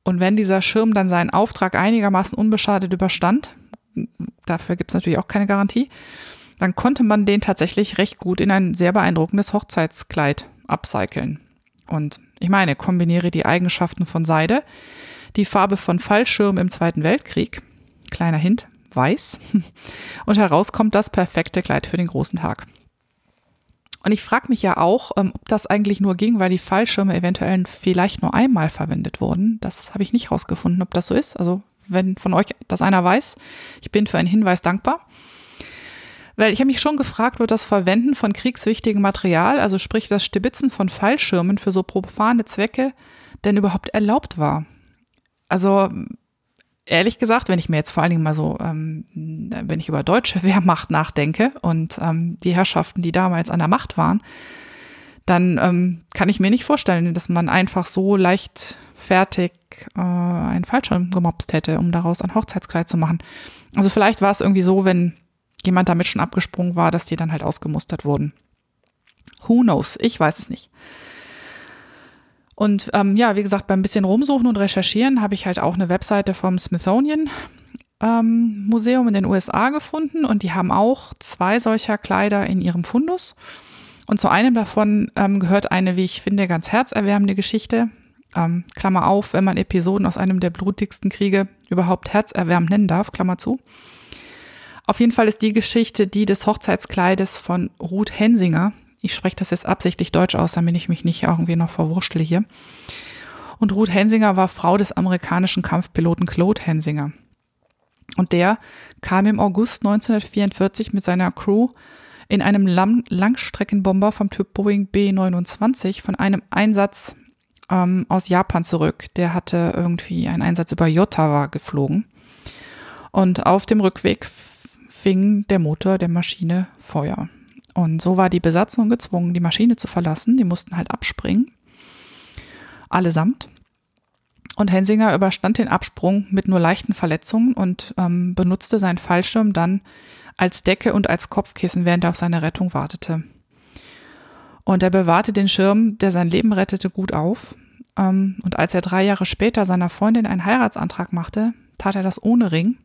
Und wenn dieser Schirm dann seinen Auftrag einigermaßen unbeschadet überstand, dafür gibt es natürlich auch keine Garantie, dann konnte man den tatsächlich recht gut in ein sehr beeindruckendes Hochzeitskleid upcyclen. Und ich meine, kombiniere die Eigenschaften von Seide, die Farbe von Fallschirm im Zweiten Weltkrieg, kleiner Hint, weiß, *laughs* und heraus kommt das perfekte Kleid für den großen Tag. Und ich frage mich ja auch, ähm, ob das eigentlich nur ging, weil die Fallschirme eventuell vielleicht nur einmal verwendet wurden. Das habe ich nicht rausgefunden, ob das so ist. Also wenn von euch das einer weiß, ich bin für einen Hinweis dankbar. Weil ich habe mich schon gefragt, wird das Verwenden von kriegswichtigem Material, also sprich das Stibitzen von Fallschirmen für so profane Zwecke, denn überhaupt erlaubt war? Also ehrlich gesagt, wenn ich mir jetzt vor allen Dingen mal so, ähm, wenn ich über deutsche *laughs* Wehrmacht nachdenke und ähm, die Herrschaften, die damals an der Macht waren, dann ähm, kann ich mir nicht vorstellen, dass man einfach so leicht fertig äh, einen Fallschirm gemobst hätte, um daraus ein Hochzeitskleid zu machen. Also vielleicht war es irgendwie so, wenn jemand damit schon abgesprungen war, dass die dann halt ausgemustert wurden. Who knows? Ich weiß es nicht. Und ähm, ja, wie gesagt, beim bisschen rumsuchen und recherchieren habe ich halt auch eine Webseite vom Smithsonian ähm, Museum in den USA gefunden und die haben auch zwei solcher Kleider in ihrem Fundus. Und zu einem davon ähm, gehört eine, wie ich finde, ganz herzerwärmende Geschichte. Ähm, Klammer auf, wenn man Episoden aus einem der blutigsten Kriege überhaupt herzerwärmend nennen darf, Klammer zu. Auf jeden Fall ist die Geschichte die des Hochzeitskleides von Ruth Hensinger. Ich spreche das jetzt absichtlich deutsch aus, damit ich mich nicht irgendwie noch verwurschtle hier. Und Ruth Hensinger war Frau des amerikanischen Kampfpiloten Claude Hensinger. Und der kam im August 1944 mit seiner Crew in einem Lang Langstreckenbomber vom Typ Boeing B-29 von einem Einsatz ähm, aus Japan zurück. Der hatte irgendwie einen Einsatz über Yottawa geflogen. Und auf dem Rückweg fing der Motor der Maschine Feuer. Und so war die Besatzung gezwungen, die Maschine zu verlassen. Die mussten halt abspringen. Allesamt. Und Hensinger überstand den Absprung mit nur leichten Verletzungen und ähm, benutzte seinen Fallschirm dann als Decke und als Kopfkissen, während er auf seine Rettung wartete. Und er bewahrte den Schirm, der sein Leben rettete, gut auf. Ähm, und als er drei Jahre später seiner Freundin einen Heiratsantrag machte, tat er das ohne Ring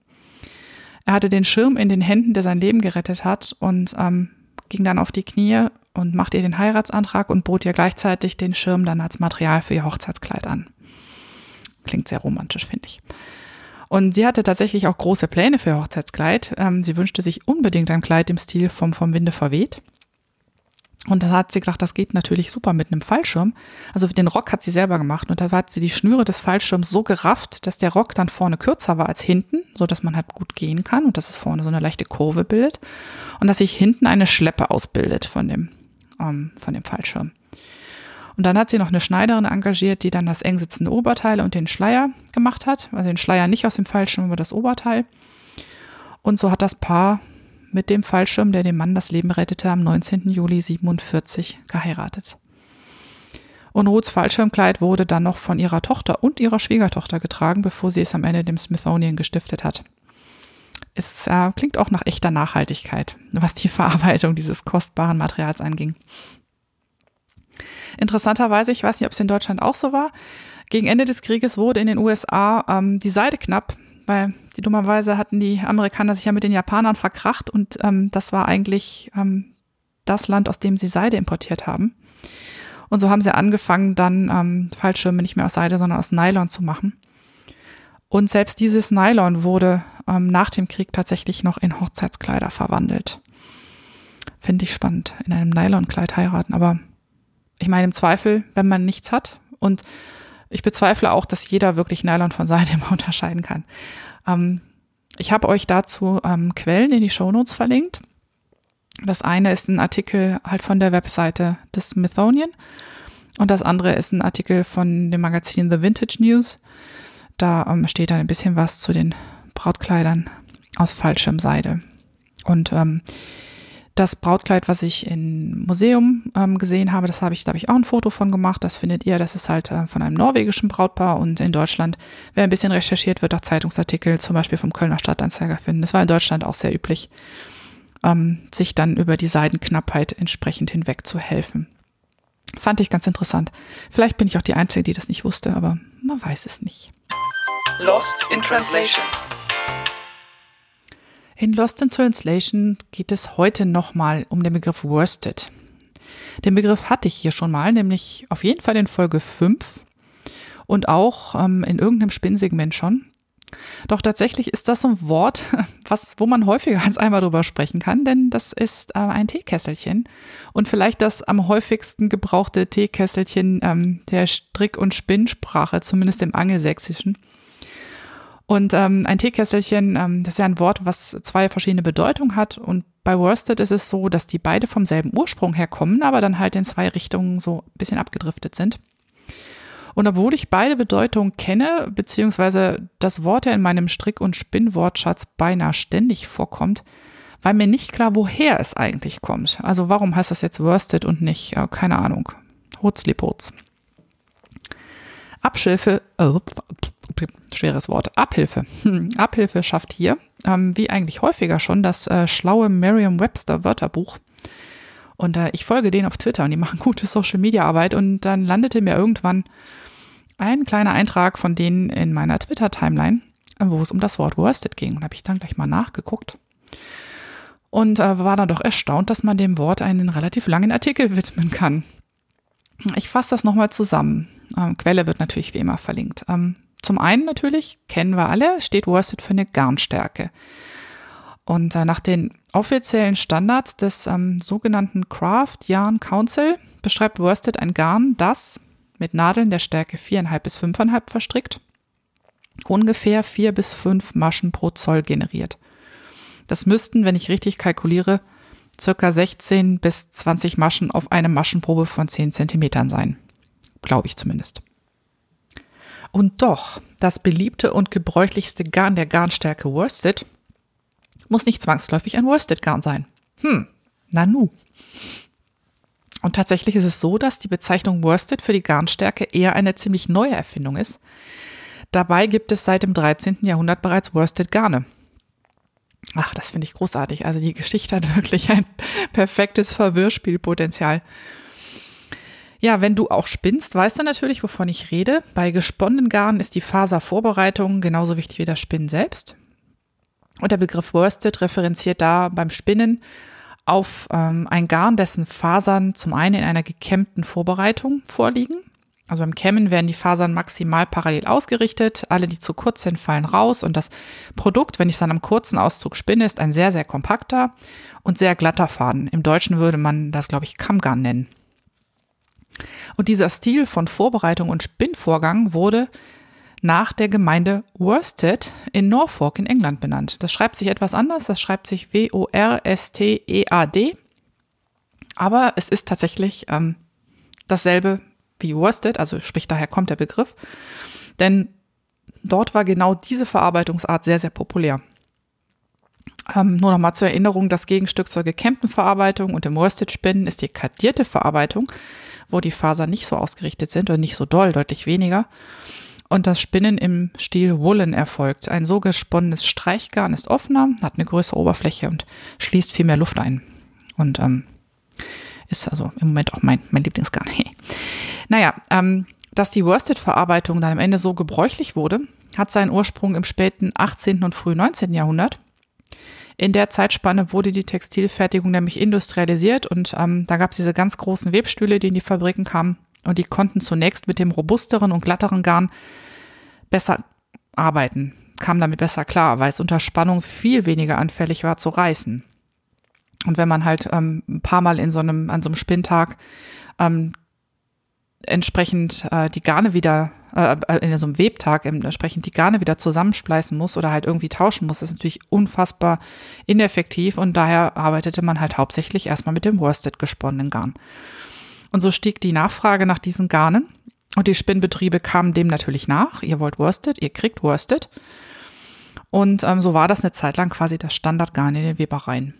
er hatte den Schirm in den Händen, der sein Leben gerettet hat und ähm, ging dann auf die Knie und machte ihr den Heiratsantrag und bot ihr gleichzeitig den Schirm dann als Material für ihr Hochzeitskleid an. Klingt sehr romantisch, finde ich. Und sie hatte tatsächlich auch große Pläne für ihr Hochzeitskleid. Ähm, sie wünschte sich unbedingt ein Kleid im Stil vom vom Winde verweht. Und da hat sie gedacht, das geht natürlich super mit einem Fallschirm. Also den Rock hat sie selber gemacht und da hat sie die Schnüre des Fallschirms so gerafft, dass der Rock dann vorne kürzer war als hinten, so dass man halt gut gehen kann und dass es vorne so eine leichte Kurve bildet und dass sich hinten eine Schleppe ausbildet von dem, ähm, von dem Fallschirm. Und dann hat sie noch eine Schneiderin engagiert, die dann das eng sitzende Oberteil und den Schleier gemacht hat. Also den Schleier nicht aus dem Fallschirm, aber das Oberteil. Und so hat das Paar mit dem Fallschirm, der dem Mann das Leben rettete, am 19. Juli 47 geheiratet. Und Ruths Fallschirmkleid wurde dann noch von ihrer Tochter und ihrer Schwiegertochter getragen, bevor sie es am Ende dem Smithsonian gestiftet hat. Es äh, klingt auch nach echter Nachhaltigkeit, was die *laughs* Verarbeitung dieses kostbaren Materials anging. Interessanterweise, ich weiß nicht, ob es in Deutschland auch so war, gegen Ende des Krieges wurde in den USA ähm, die Seide knapp weil die dummerweise hatten die Amerikaner sich ja mit den Japanern verkracht und ähm, das war eigentlich ähm, das Land, aus dem sie Seide importiert haben. Und so haben sie angefangen, dann ähm, Fallschirme nicht mehr aus Seide, sondern aus Nylon zu machen. Und selbst dieses Nylon wurde ähm, nach dem Krieg tatsächlich noch in Hochzeitskleider verwandelt. Finde ich spannend, in einem Nylonkleid heiraten. Aber ich meine, im Zweifel, wenn man nichts hat und ich bezweifle auch, dass jeder wirklich Nylon von Seide immer unterscheiden kann. Ähm, ich habe euch dazu ähm, Quellen in die Shownotes verlinkt. Das eine ist ein Artikel halt von der Webseite des Smithsonian und das andere ist ein Artikel von dem Magazin The Vintage News. Da ähm, steht dann ein bisschen was zu den Brautkleidern aus Fallschirmseide. Und ähm, das Brautkleid, was ich im Museum ähm, gesehen habe, das habe ich, da habe ich auch ein Foto von gemacht. Das findet ihr. Das ist halt äh, von einem norwegischen Brautpaar und in Deutschland, wer ein bisschen recherchiert, wird auch Zeitungsartikel zum Beispiel vom Kölner Stadtanzeiger finden. Das war in Deutschland auch sehr üblich, ähm, sich dann über die Seidenknappheit entsprechend hinweg zu helfen. Fand ich ganz interessant. Vielleicht bin ich auch die Einzige, die das nicht wusste, aber man weiß es nicht. Lost in Translation. In Lost in Translation geht es heute nochmal um den Begriff Worsted. Den Begriff hatte ich hier schon mal, nämlich auf jeden Fall in Folge 5 und auch ähm, in irgendeinem Spinnsegment schon. Doch tatsächlich ist das ein Wort, *laughs* was, wo man häufiger als einmal drüber sprechen kann, denn das ist äh, ein Teekesselchen und vielleicht das am häufigsten gebrauchte Teekesselchen ähm, der Strick- und Spinnsprache, zumindest im Angelsächsischen. Und ähm, ein Teekesselchen, ähm, das ist ja ein Wort, was zwei verschiedene Bedeutungen hat. Und bei Worsted ist es so, dass die beide vom selben Ursprung herkommen, aber dann halt in zwei Richtungen so ein bisschen abgedriftet sind. Und obwohl ich beide Bedeutungen kenne, beziehungsweise das Wort ja in meinem Strick- und Spinnwortschatz beinahe ständig vorkommt, war mir nicht klar, woher es eigentlich kommt. Also warum heißt das jetzt Worsted und nicht, ja, keine Ahnung, Hutzliputz. Abschilfe, äh, schweres Wort, Abhilfe. Hm, Abhilfe schafft hier, ähm, wie eigentlich häufiger schon, das äh, schlaue Merriam-Webster Wörterbuch. Und äh, ich folge denen auf Twitter und die *laughs* machen gute Social-Media-Arbeit und dann landete mir irgendwann ein kleiner Eintrag von denen in meiner Twitter-Timeline, wo es um das Wort Worsted ging. Und habe ich dann gleich mal nachgeguckt und äh, war dann doch erstaunt, dass man dem Wort einen relativ langen Artikel *laughs* widmen kann. Ich fasse das nochmal zusammen. Ähm, Quelle wird natürlich wie immer verlinkt. Ähm, zum einen natürlich, kennen wir alle, steht Worsted für eine Garnstärke. Und äh, nach den offiziellen Standards des ähm, sogenannten Craft Yarn Council beschreibt Worsted ein Garn, das mit Nadeln der Stärke 4,5 bis 5,5 verstrickt ungefähr 4 bis 5 Maschen pro Zoll generiert. Das müssten, wenn ich richtig kalkuliere, circa 16 bis 20 Maschen auf eine Maschenprobe von 10 Zentimetern sein. Glaube ich zumindest. Und doch, das beliebte und gebräuchlichste Garn der Garnstärke Worsted muss nicht zwangsläufig ein Worsted-Garn sein. Hm, nanu. Und tatsächlich ist es so, dass die Bezeichnung Worsted für die Garnstärke eher eine ziemlich neue Erfindung ist. Dabei gibt es seit dem 13. Jahrhundert bereits Worsted Garne. Ach, das finde ich großartig. Also die Geschichte hat *laughs* wirklich ein perfektes Verwirrspielpotenzial. Ja, wenn du auch spinnst, weißt du natürlich, wovon ich rede. Bei gesponnenen Garnen ist die Faservorbereitung genauso wichtig wie das Spinnen selbst. Und der Begriff Worsted referenziert da beim Spinnen auf ähm, ein Garn, dessen Fasern zum einen in einer gekämmten Vorbereitung vorliegen. Also beim Kämmen werden die Fasern maximal parallel ausgerichtet. Alle, die zu kurz sind, fallen raus. Und das Produkt, wenn ich es dann am kurzen Auszug spinne, ist ein sehr, sehr kompakter und sehr glatter Faden. Im Deutschen würde man das, glaube ich, Kammgarn nennen. Und dieser Stil von Vorbereitung und Spinnvorgang wurde nach der Gemeinde Worsted in Norfolk in England benannt. Das schreibt sich etwas anders, das schreibt sich W-O-R-S-T-E-A-D. Aber es ist tatsächlich ähm, dasselbe wie Worsted, also sprich daher kommt der Begriff. Denn dort war genau diese Verarbeitungsart sehr, sehr populär. Ähm, nur nochmal zur Erinnerung, das Gegenstück zur gekämmten Verarbeitung und dem Worsted-Spinnen ist die kadierte Verarbeitung, wo die Fasern nicht so ausgerichtet sind und nicht so doll, deutlich weniger und das Spinnen im Stil Woolen erfolgt. Ein so gesponnenes Streichgarn ist offener, hat eine größere Oberfläche und schließt viel mehr Luft ein. Und ähm, ist also im Moment auch mein, mein Lieblingsgarn. *laughs* naja, ähm, dass die Worsted-Verarbeitung dann am Ende so gebräuchlich wurde, hat seinen Ursprung im späten 18. und frühen 19. Jahrhundert. In der Zeitspanne wurde die Textilfertigung nämlich industrialisiert und ähm, da gab es diese ganz großen Webstühle, die in die Fabriken kamen und die konnten zunächst mit dem robusteren und glatteren Garn besser arbeiten, kamen damit besser klar, weil es unter Spannung viel weniger anfällig war zu reißen. Und wenn man halt ähm, ein paar Mal in so einem, an so einem Spinntag ähm, entsprechend äh, die Garne wieder, äh, äh in so einem Webtag entsprechend die Garne wieder zusammenspleißen muss oder halt irgendwie tauschen muss, ist natürlich unfassbar ineffektiv und daher arbeitete man halt hauptsächlich erstmal mit dem Worsted gesponnenen Garn. Und so stieg die Nachfrage nach diesen Garnen und die Spinnbetriebe kamen dem natürlich nach. Ihr wollt Worsted, ihr kriegt Worsted. Und ähm, so war das eine Zeit lang quasi das Standardgarn in den Webereien.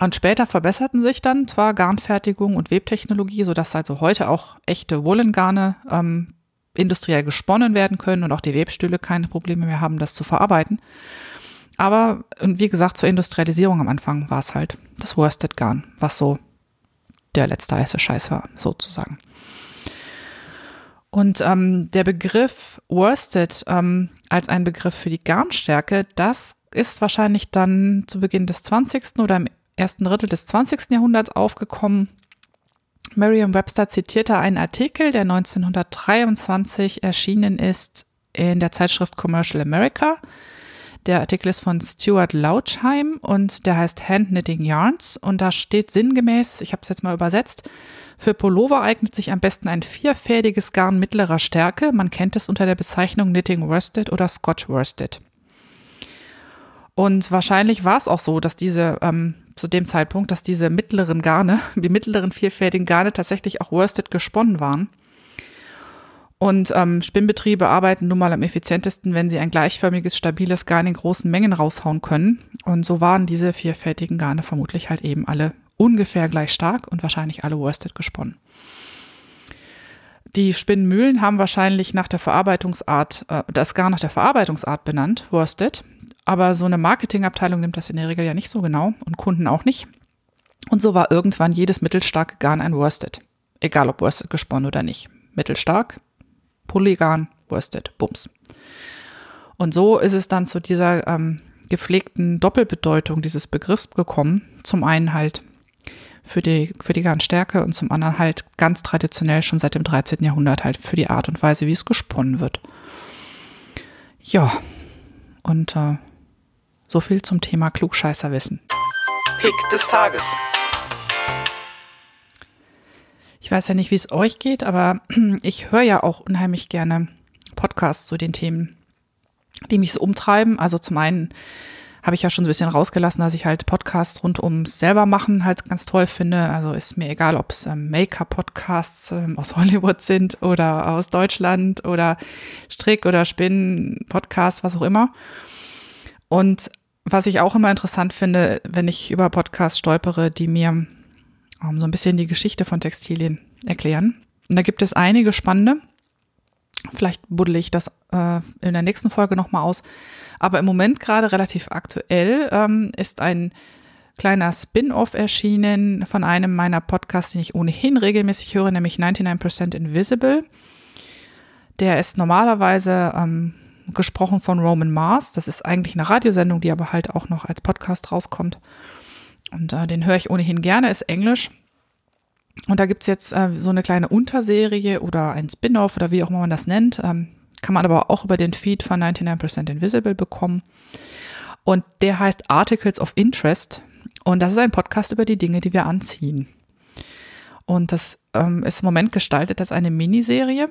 Und später verbesserten sich dann zwar Garnfertigung und Webtechnologie, sodass also heute auch echte Woolengarne ähm, industriell gesponnen werden können und auch die Webstühle keine Probleme mehr haben, das zu verarbeiten. Aber wie gesagt, zur Industrialisierung am Anfang war es halt das Worsted-Garn, was so der letzte heiße Scheiß war, sozusagen. Und ähm, der Begriff Worsted ähm, als ein Begriff für die Garnstärke, das ist wahrscheinlich dann zu Beginn des 20. oder im ersten Drittel des 20. Jahrhunderts aufgekommen. Merriam-Webster zitierte einen Artikel, der 1923 erschienen ist in der Zeitschrift Commercial America. Der Artikel ist von Stuart Lautschheim und der heißt Hand Knitting Yarns und da steht sinngemäß, ich habe es jetzt mal übersetzt, für Pullover eignet sich am besten ein vierfädiges Garn mittlerer Stärke. Man kennt es unter der Bezeichnung Knitting Worsted oder Scotch Worsted. Und wahrscheinlich war es auch so, dass diese ähm, zu dem Zeitpunkt, dass diese mittleren Garne, *laughs* die mittleren vierfädigen Garne tatsächlich auch worsted gesponnen waren. Und ähm, Spinnbetriebe arbeiten nun mal am effizientesten, wenn sie ein gleichförmiges, stabiles Garn in großen Mengen raushauen können. Und so waren diese vierfältigen Garne vermutlich halt eben alle ungefähr gleich stark und wahrscheinlich alle worsted gesponnen. Die Spinnmühlen haben wahrscheinlich nach der Verarbeitungsart, äh, das Garn nach der Verarbeitungsart benannt, worsted. Aber so eine Marketingabteilung nimmt das in der Regel ja nicht so genau und Kunden auch nicht. Und so war irgendwann jedes mittelstarke Garn ein Worsted. Egal ob Worsted gesponnen oder nicht. Mittelstark, Polygarn, Worsted, Bums. Und so ist es dann zu dieser ähm, gepflegten Doppelbedeutung dieses Begriffs gekommen. Zum einen halt für die, für die Garnstärke und zum anderen halt ganz traditionell schon seit dem 13. Jahrhundert halt für die Art und Weise, wie es gesponnen wird. Ja, und äh, so viel zum Thema Klugscheißerwissen. Pick des Tages. Ich weiß ja nicht, wie es euch geht, aber *clears throat* ich höre ja auch unheimlich gerne Podcasts zu den Themen, die mich so umtreiben. Also zum einen habe ich ja schon so ein bisschen rausgelassen, dass ich halt Podcasts rund ums selber machen halt ganz toll finde. Also ist mir egal, ob es ähm, Make-up-Podcasts ähm, aus *laughs* Hollywood sind oder aus Deutschland oder Strick- oder Spinn-Podcasts, was auch immer. Und was ich auch immer interessant finde, wenn ich über Podcasts stolpere, die mir ähm, so ein bisschen die Geschichte von Textilien erklären. Und da gibt es einige spannende. Vielleicht buddel ich das äh, in der nächsten Folge nochmal aus. Aber im Moment gerade relativ aktuell ähm, ist ein kleiner Spin-off erschienen von einem meiner Podcasts, den ich ohnehin regelmäßig höre, nämlich 99% Invisible. Der ist normalerweise ähm, gesprochen von Roman Mars. Das ist eigentlich eine Radiosendung, die aber halt auch noch als Podcast rauskommt. Und äh, den höre ich ohnehin gerne, ist Englisch. Und da gibt es jetzt äh, so eine kleine Unterserie oder ein Spin-off oder wie auch immer man das nennt. Ähm, kann man aber auch über den Feed von 99% Invisible bekommen. Und der heißt Articles of Interest. Und das ist ein Podcast über die Dinge, die wir anziehen. Und das ähm, ist im Moment gestaltet als eine Miniserie.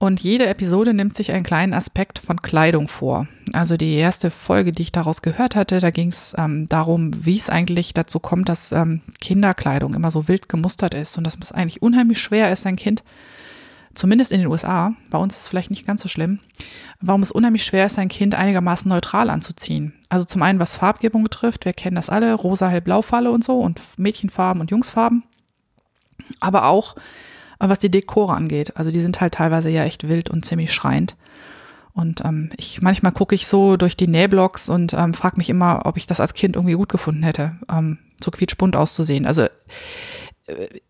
Und jede Episode nimmt sich einen kleinen Aspekt von Kleidung vor. Also die erste Folge, die ich daraus gehört hatte, da ging es ähm, darum, wie es eigentlich dazu kommt, dass ähm, Kinderkleidung immer so wild gemustert ist und dass es eigentlich unheimlich schwer ist, ein Kind zumindest in den USA, bei uns ist es vielleicht nicht ganz so schlimm, warum es unheimlich schwer ist, ein Kind einigermaßen neutral anzuziehen. Also zum einen, was Farbgebung betrifft, wir kennen das alle, rosa, hellblau Falle und so und Mädchenfarben und Jungsfarben. Aber auch, was die Dekore angeht. Also die sind halt teilweise ja echt wild und ziemlich schreiend. Und ähm, ich manchmal gucke ich so durch die Nähblocks und ähm, frage mich immer, ob ich das als Kind irgendwie gut gefunden hätte, ähm, so quietschbunt auszusehen. Also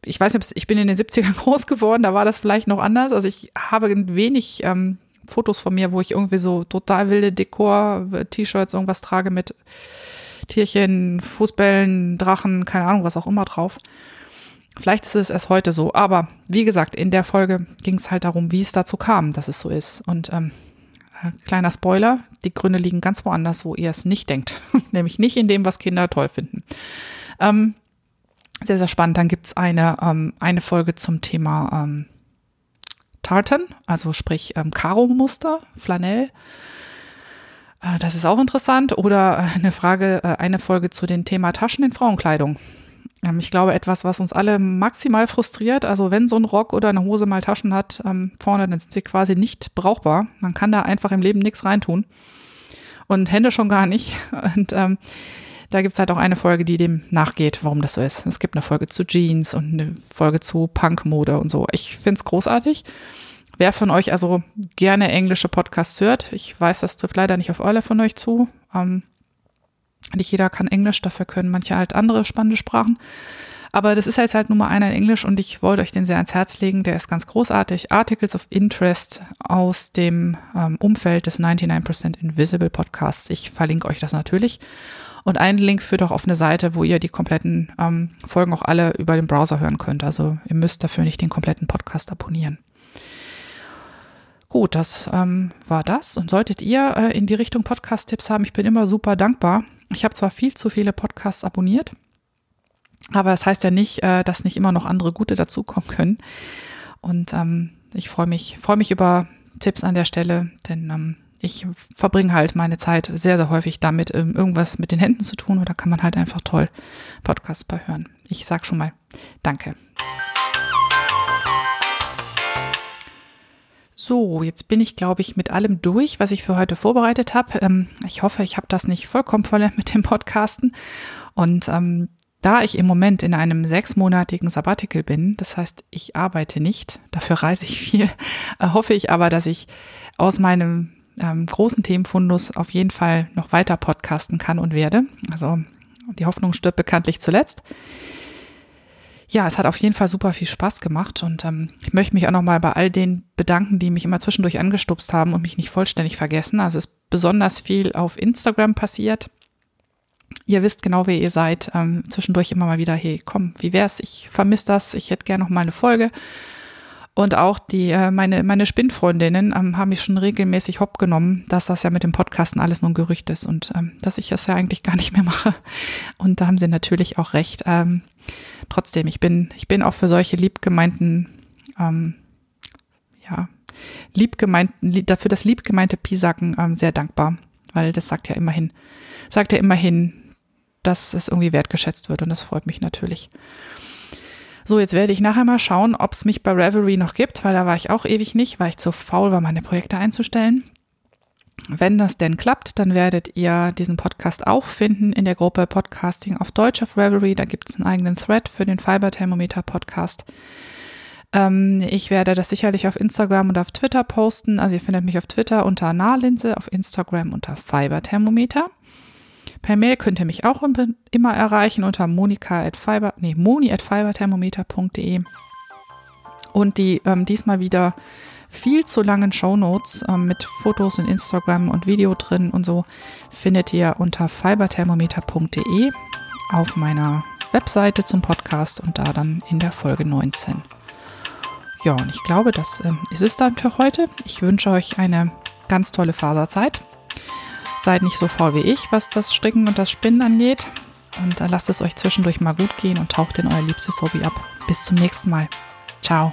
ich weiß nicht, ich bin in den 70ern *laughs* groß geworden, da war das vielleicht noch anders. Also ich habe wenig ähm, Fotos von mir, wo ich irgendwie so total wilde Dekor, T-Shirts, irgendwas trage mit Tierchen, Fußbällen, Drachen, keine Ahnung, was auch immer drauf. Vielleicht ist es erst heute so, aber wie gesagt, in der Folge ging es halt darum, wie es dazu kam, dass es so ist. Und ähm, kleiner Spoiler, die Gründe liegen ganz woanders, wo ihr es nicht denkt. *laughs* Nämlich nicht in dem, was Kinder toll finden. Ähm, sehr, sehr spannend. Dann gibt es eine, ähm, eine Folge zum Thema ähm, Tartan, also sprich ähm, Karo-Muster, Flanell. Äh, das ist auch interessant. Oder äh, eine Frage, äh, eine Folge zu dem Thema Taschen in Frauenkleidung. Ähm, ich glaube, etwas, was uns alle maximal frustriert. Also wenn so ein Rock oder eine Hose mal Taschen hat ähm, vorne, dann sind sie quasi nicht brauchbar. Man kann da einfach im Leben nichts reintun. Und Hände schon gar nicht. *laughs* Und ähm, da gibt es halt auch eine Folge, die dem nachgeht, warum das so ist. Es gibt eine Folge zu Jeans und eine Folge zu Punkmode und so. Ich finde es großartig. Wer von euch also gerne englische Podcasts hört, ich weiß, das trifft leider nicht auf alle von euch zu. Ähm, nicht jeder kann Englisch, dafür können manche halt andere spannende Sprachen. Aber das ist jetzt halt nur mal einer in Englisch und ich wollte euch den sehr ans Herz legen. Der ist ganz großartig. Articles of Interest aus dem ähm, Umfeld des 99% Invisible Podcasts. Ich verlinke euch das natürlich. Und ein Link führt auch auf eine Seite, wo ihr die kompletten ähm, Folgen auch alle über den Browser hören könnt. Also ihr müsst dafür nicht den kompletten Podcast abonnieren. Gut, das ähm, war das. Und solltet ihr äh, in die Richtung Podcast-Tipps haben, ich bin immer super dankbar. Ich habe zwar viel zu viele Podcasts abonniert, aber das heißt ja nicht, äh, dass nicht immer noch andere gute dazukommen können. Und ähm, ich freue mich, freue mich über Tipps an der Stelle, denn ähm, ich verbringe halt meine Zeit sehr, sehr häufig damit, ähm, irgendwas mit den Händen zu tun. Oder kann man halt einfach toll Podcasts bei hören. Ich sag schon mal Danke. So, jetzt bin ich, glaube ich, mit allem durch, was ich für heute vorbereitet habe. Ähm, ich hoffe, ich habe das nicht vollkommen voll mit dem Podcasten. Und ähm, da ich im Moment in einem sechsmonatigen Sabbatical bin, das heißt, ich arbeite nicht, dafür reise ich viel, äh, *laughs* hoffe ich aber, dass ich aus meinem ähm, großen Themenfundus auf jeden Fall noch weiter podcasten kann und werde. Also die Hoffnung stirbt bekanntlich zuletzt. Ja, es hat auf jeden Fall super viel Spaß gemacht und ähm, ich möchte mich auch nochmal bei all den bedanken, die mich immer zwischendurch angestupst haben und mich nicht vollständig vergessen. Also es ist besonders viel auf Instagram passiert. Ihr wisst genau, wer ihr seid. Ähm, zwischendurch immer mal wieder, hey, komm, wie wär's? Ich vermisse das. Ich hätte gerne noch mal eine Folge. Und auch die, äh, meine, meine Spinnfreundinnen ähm, haben mich schon regelmäßig hopp genommen, dass das ja mit dem Podcasten alles nur ein Gerücht ist und ähm, dass ich das ja eigentlich gar nicht mehr mache. Und da haben sie natürlich auch recht. Ähm, trotzdem, ich bin, ich bin auch für solche liebgemeinten, ähm, ja, liebgemeinten, dafür das liebgemeinte Pisacken ähm, sehr dankbar, weil das sagt ja immerhin, sagt ja immerhin, dass es irgendwie wertgeschätzt wird und das freut mich natürlich. So, jetzt werde ich nachher mal schauen, ob es mich bei Reverie noch gibt, weil da war ich auch ewig nicht, weil ich zu faul war, meine Projekte einzustellen. Wenn das denn klappt, dann werdet ihr diesen Podcast auch finden in der Gruppe Podcasting auf Deutsch auf Reverie. Da gibt es einen eigenen Thread für den Fiber Thermometer Podcast. Ähm, ich werde das sicherlich auf Instagram und auf Twitter posten. Also ihr findet mich auf Twitter unter Nahlinse, auf Instagram unter Fiber Thermometer. Per Mail könnt ihr mich auch immer erreichen unter monika at fiber, nee, moni at fiberthermometer.de. Und die ähm, diesmal wieder viel zu langen Shownotes ähm, mit Fotos und Instagram und Video drin und so findet ihr unter fiberthermometer.de auf meiner Webseite zum Podcast und da dann in der Folge 19. Ja, und ich glaube, das äh, ist es dann für heute. Ich wünsche euch eine ganz tolle Faserzeit. Seid nicht so faul wie ich, was das Stricken und das Spinnen angeht. Und äh, lasst es euch zwischendurch mal gut gehen und taucht in euer liebstes Hobby ab. Bis zum nächsten Mal. Ciao.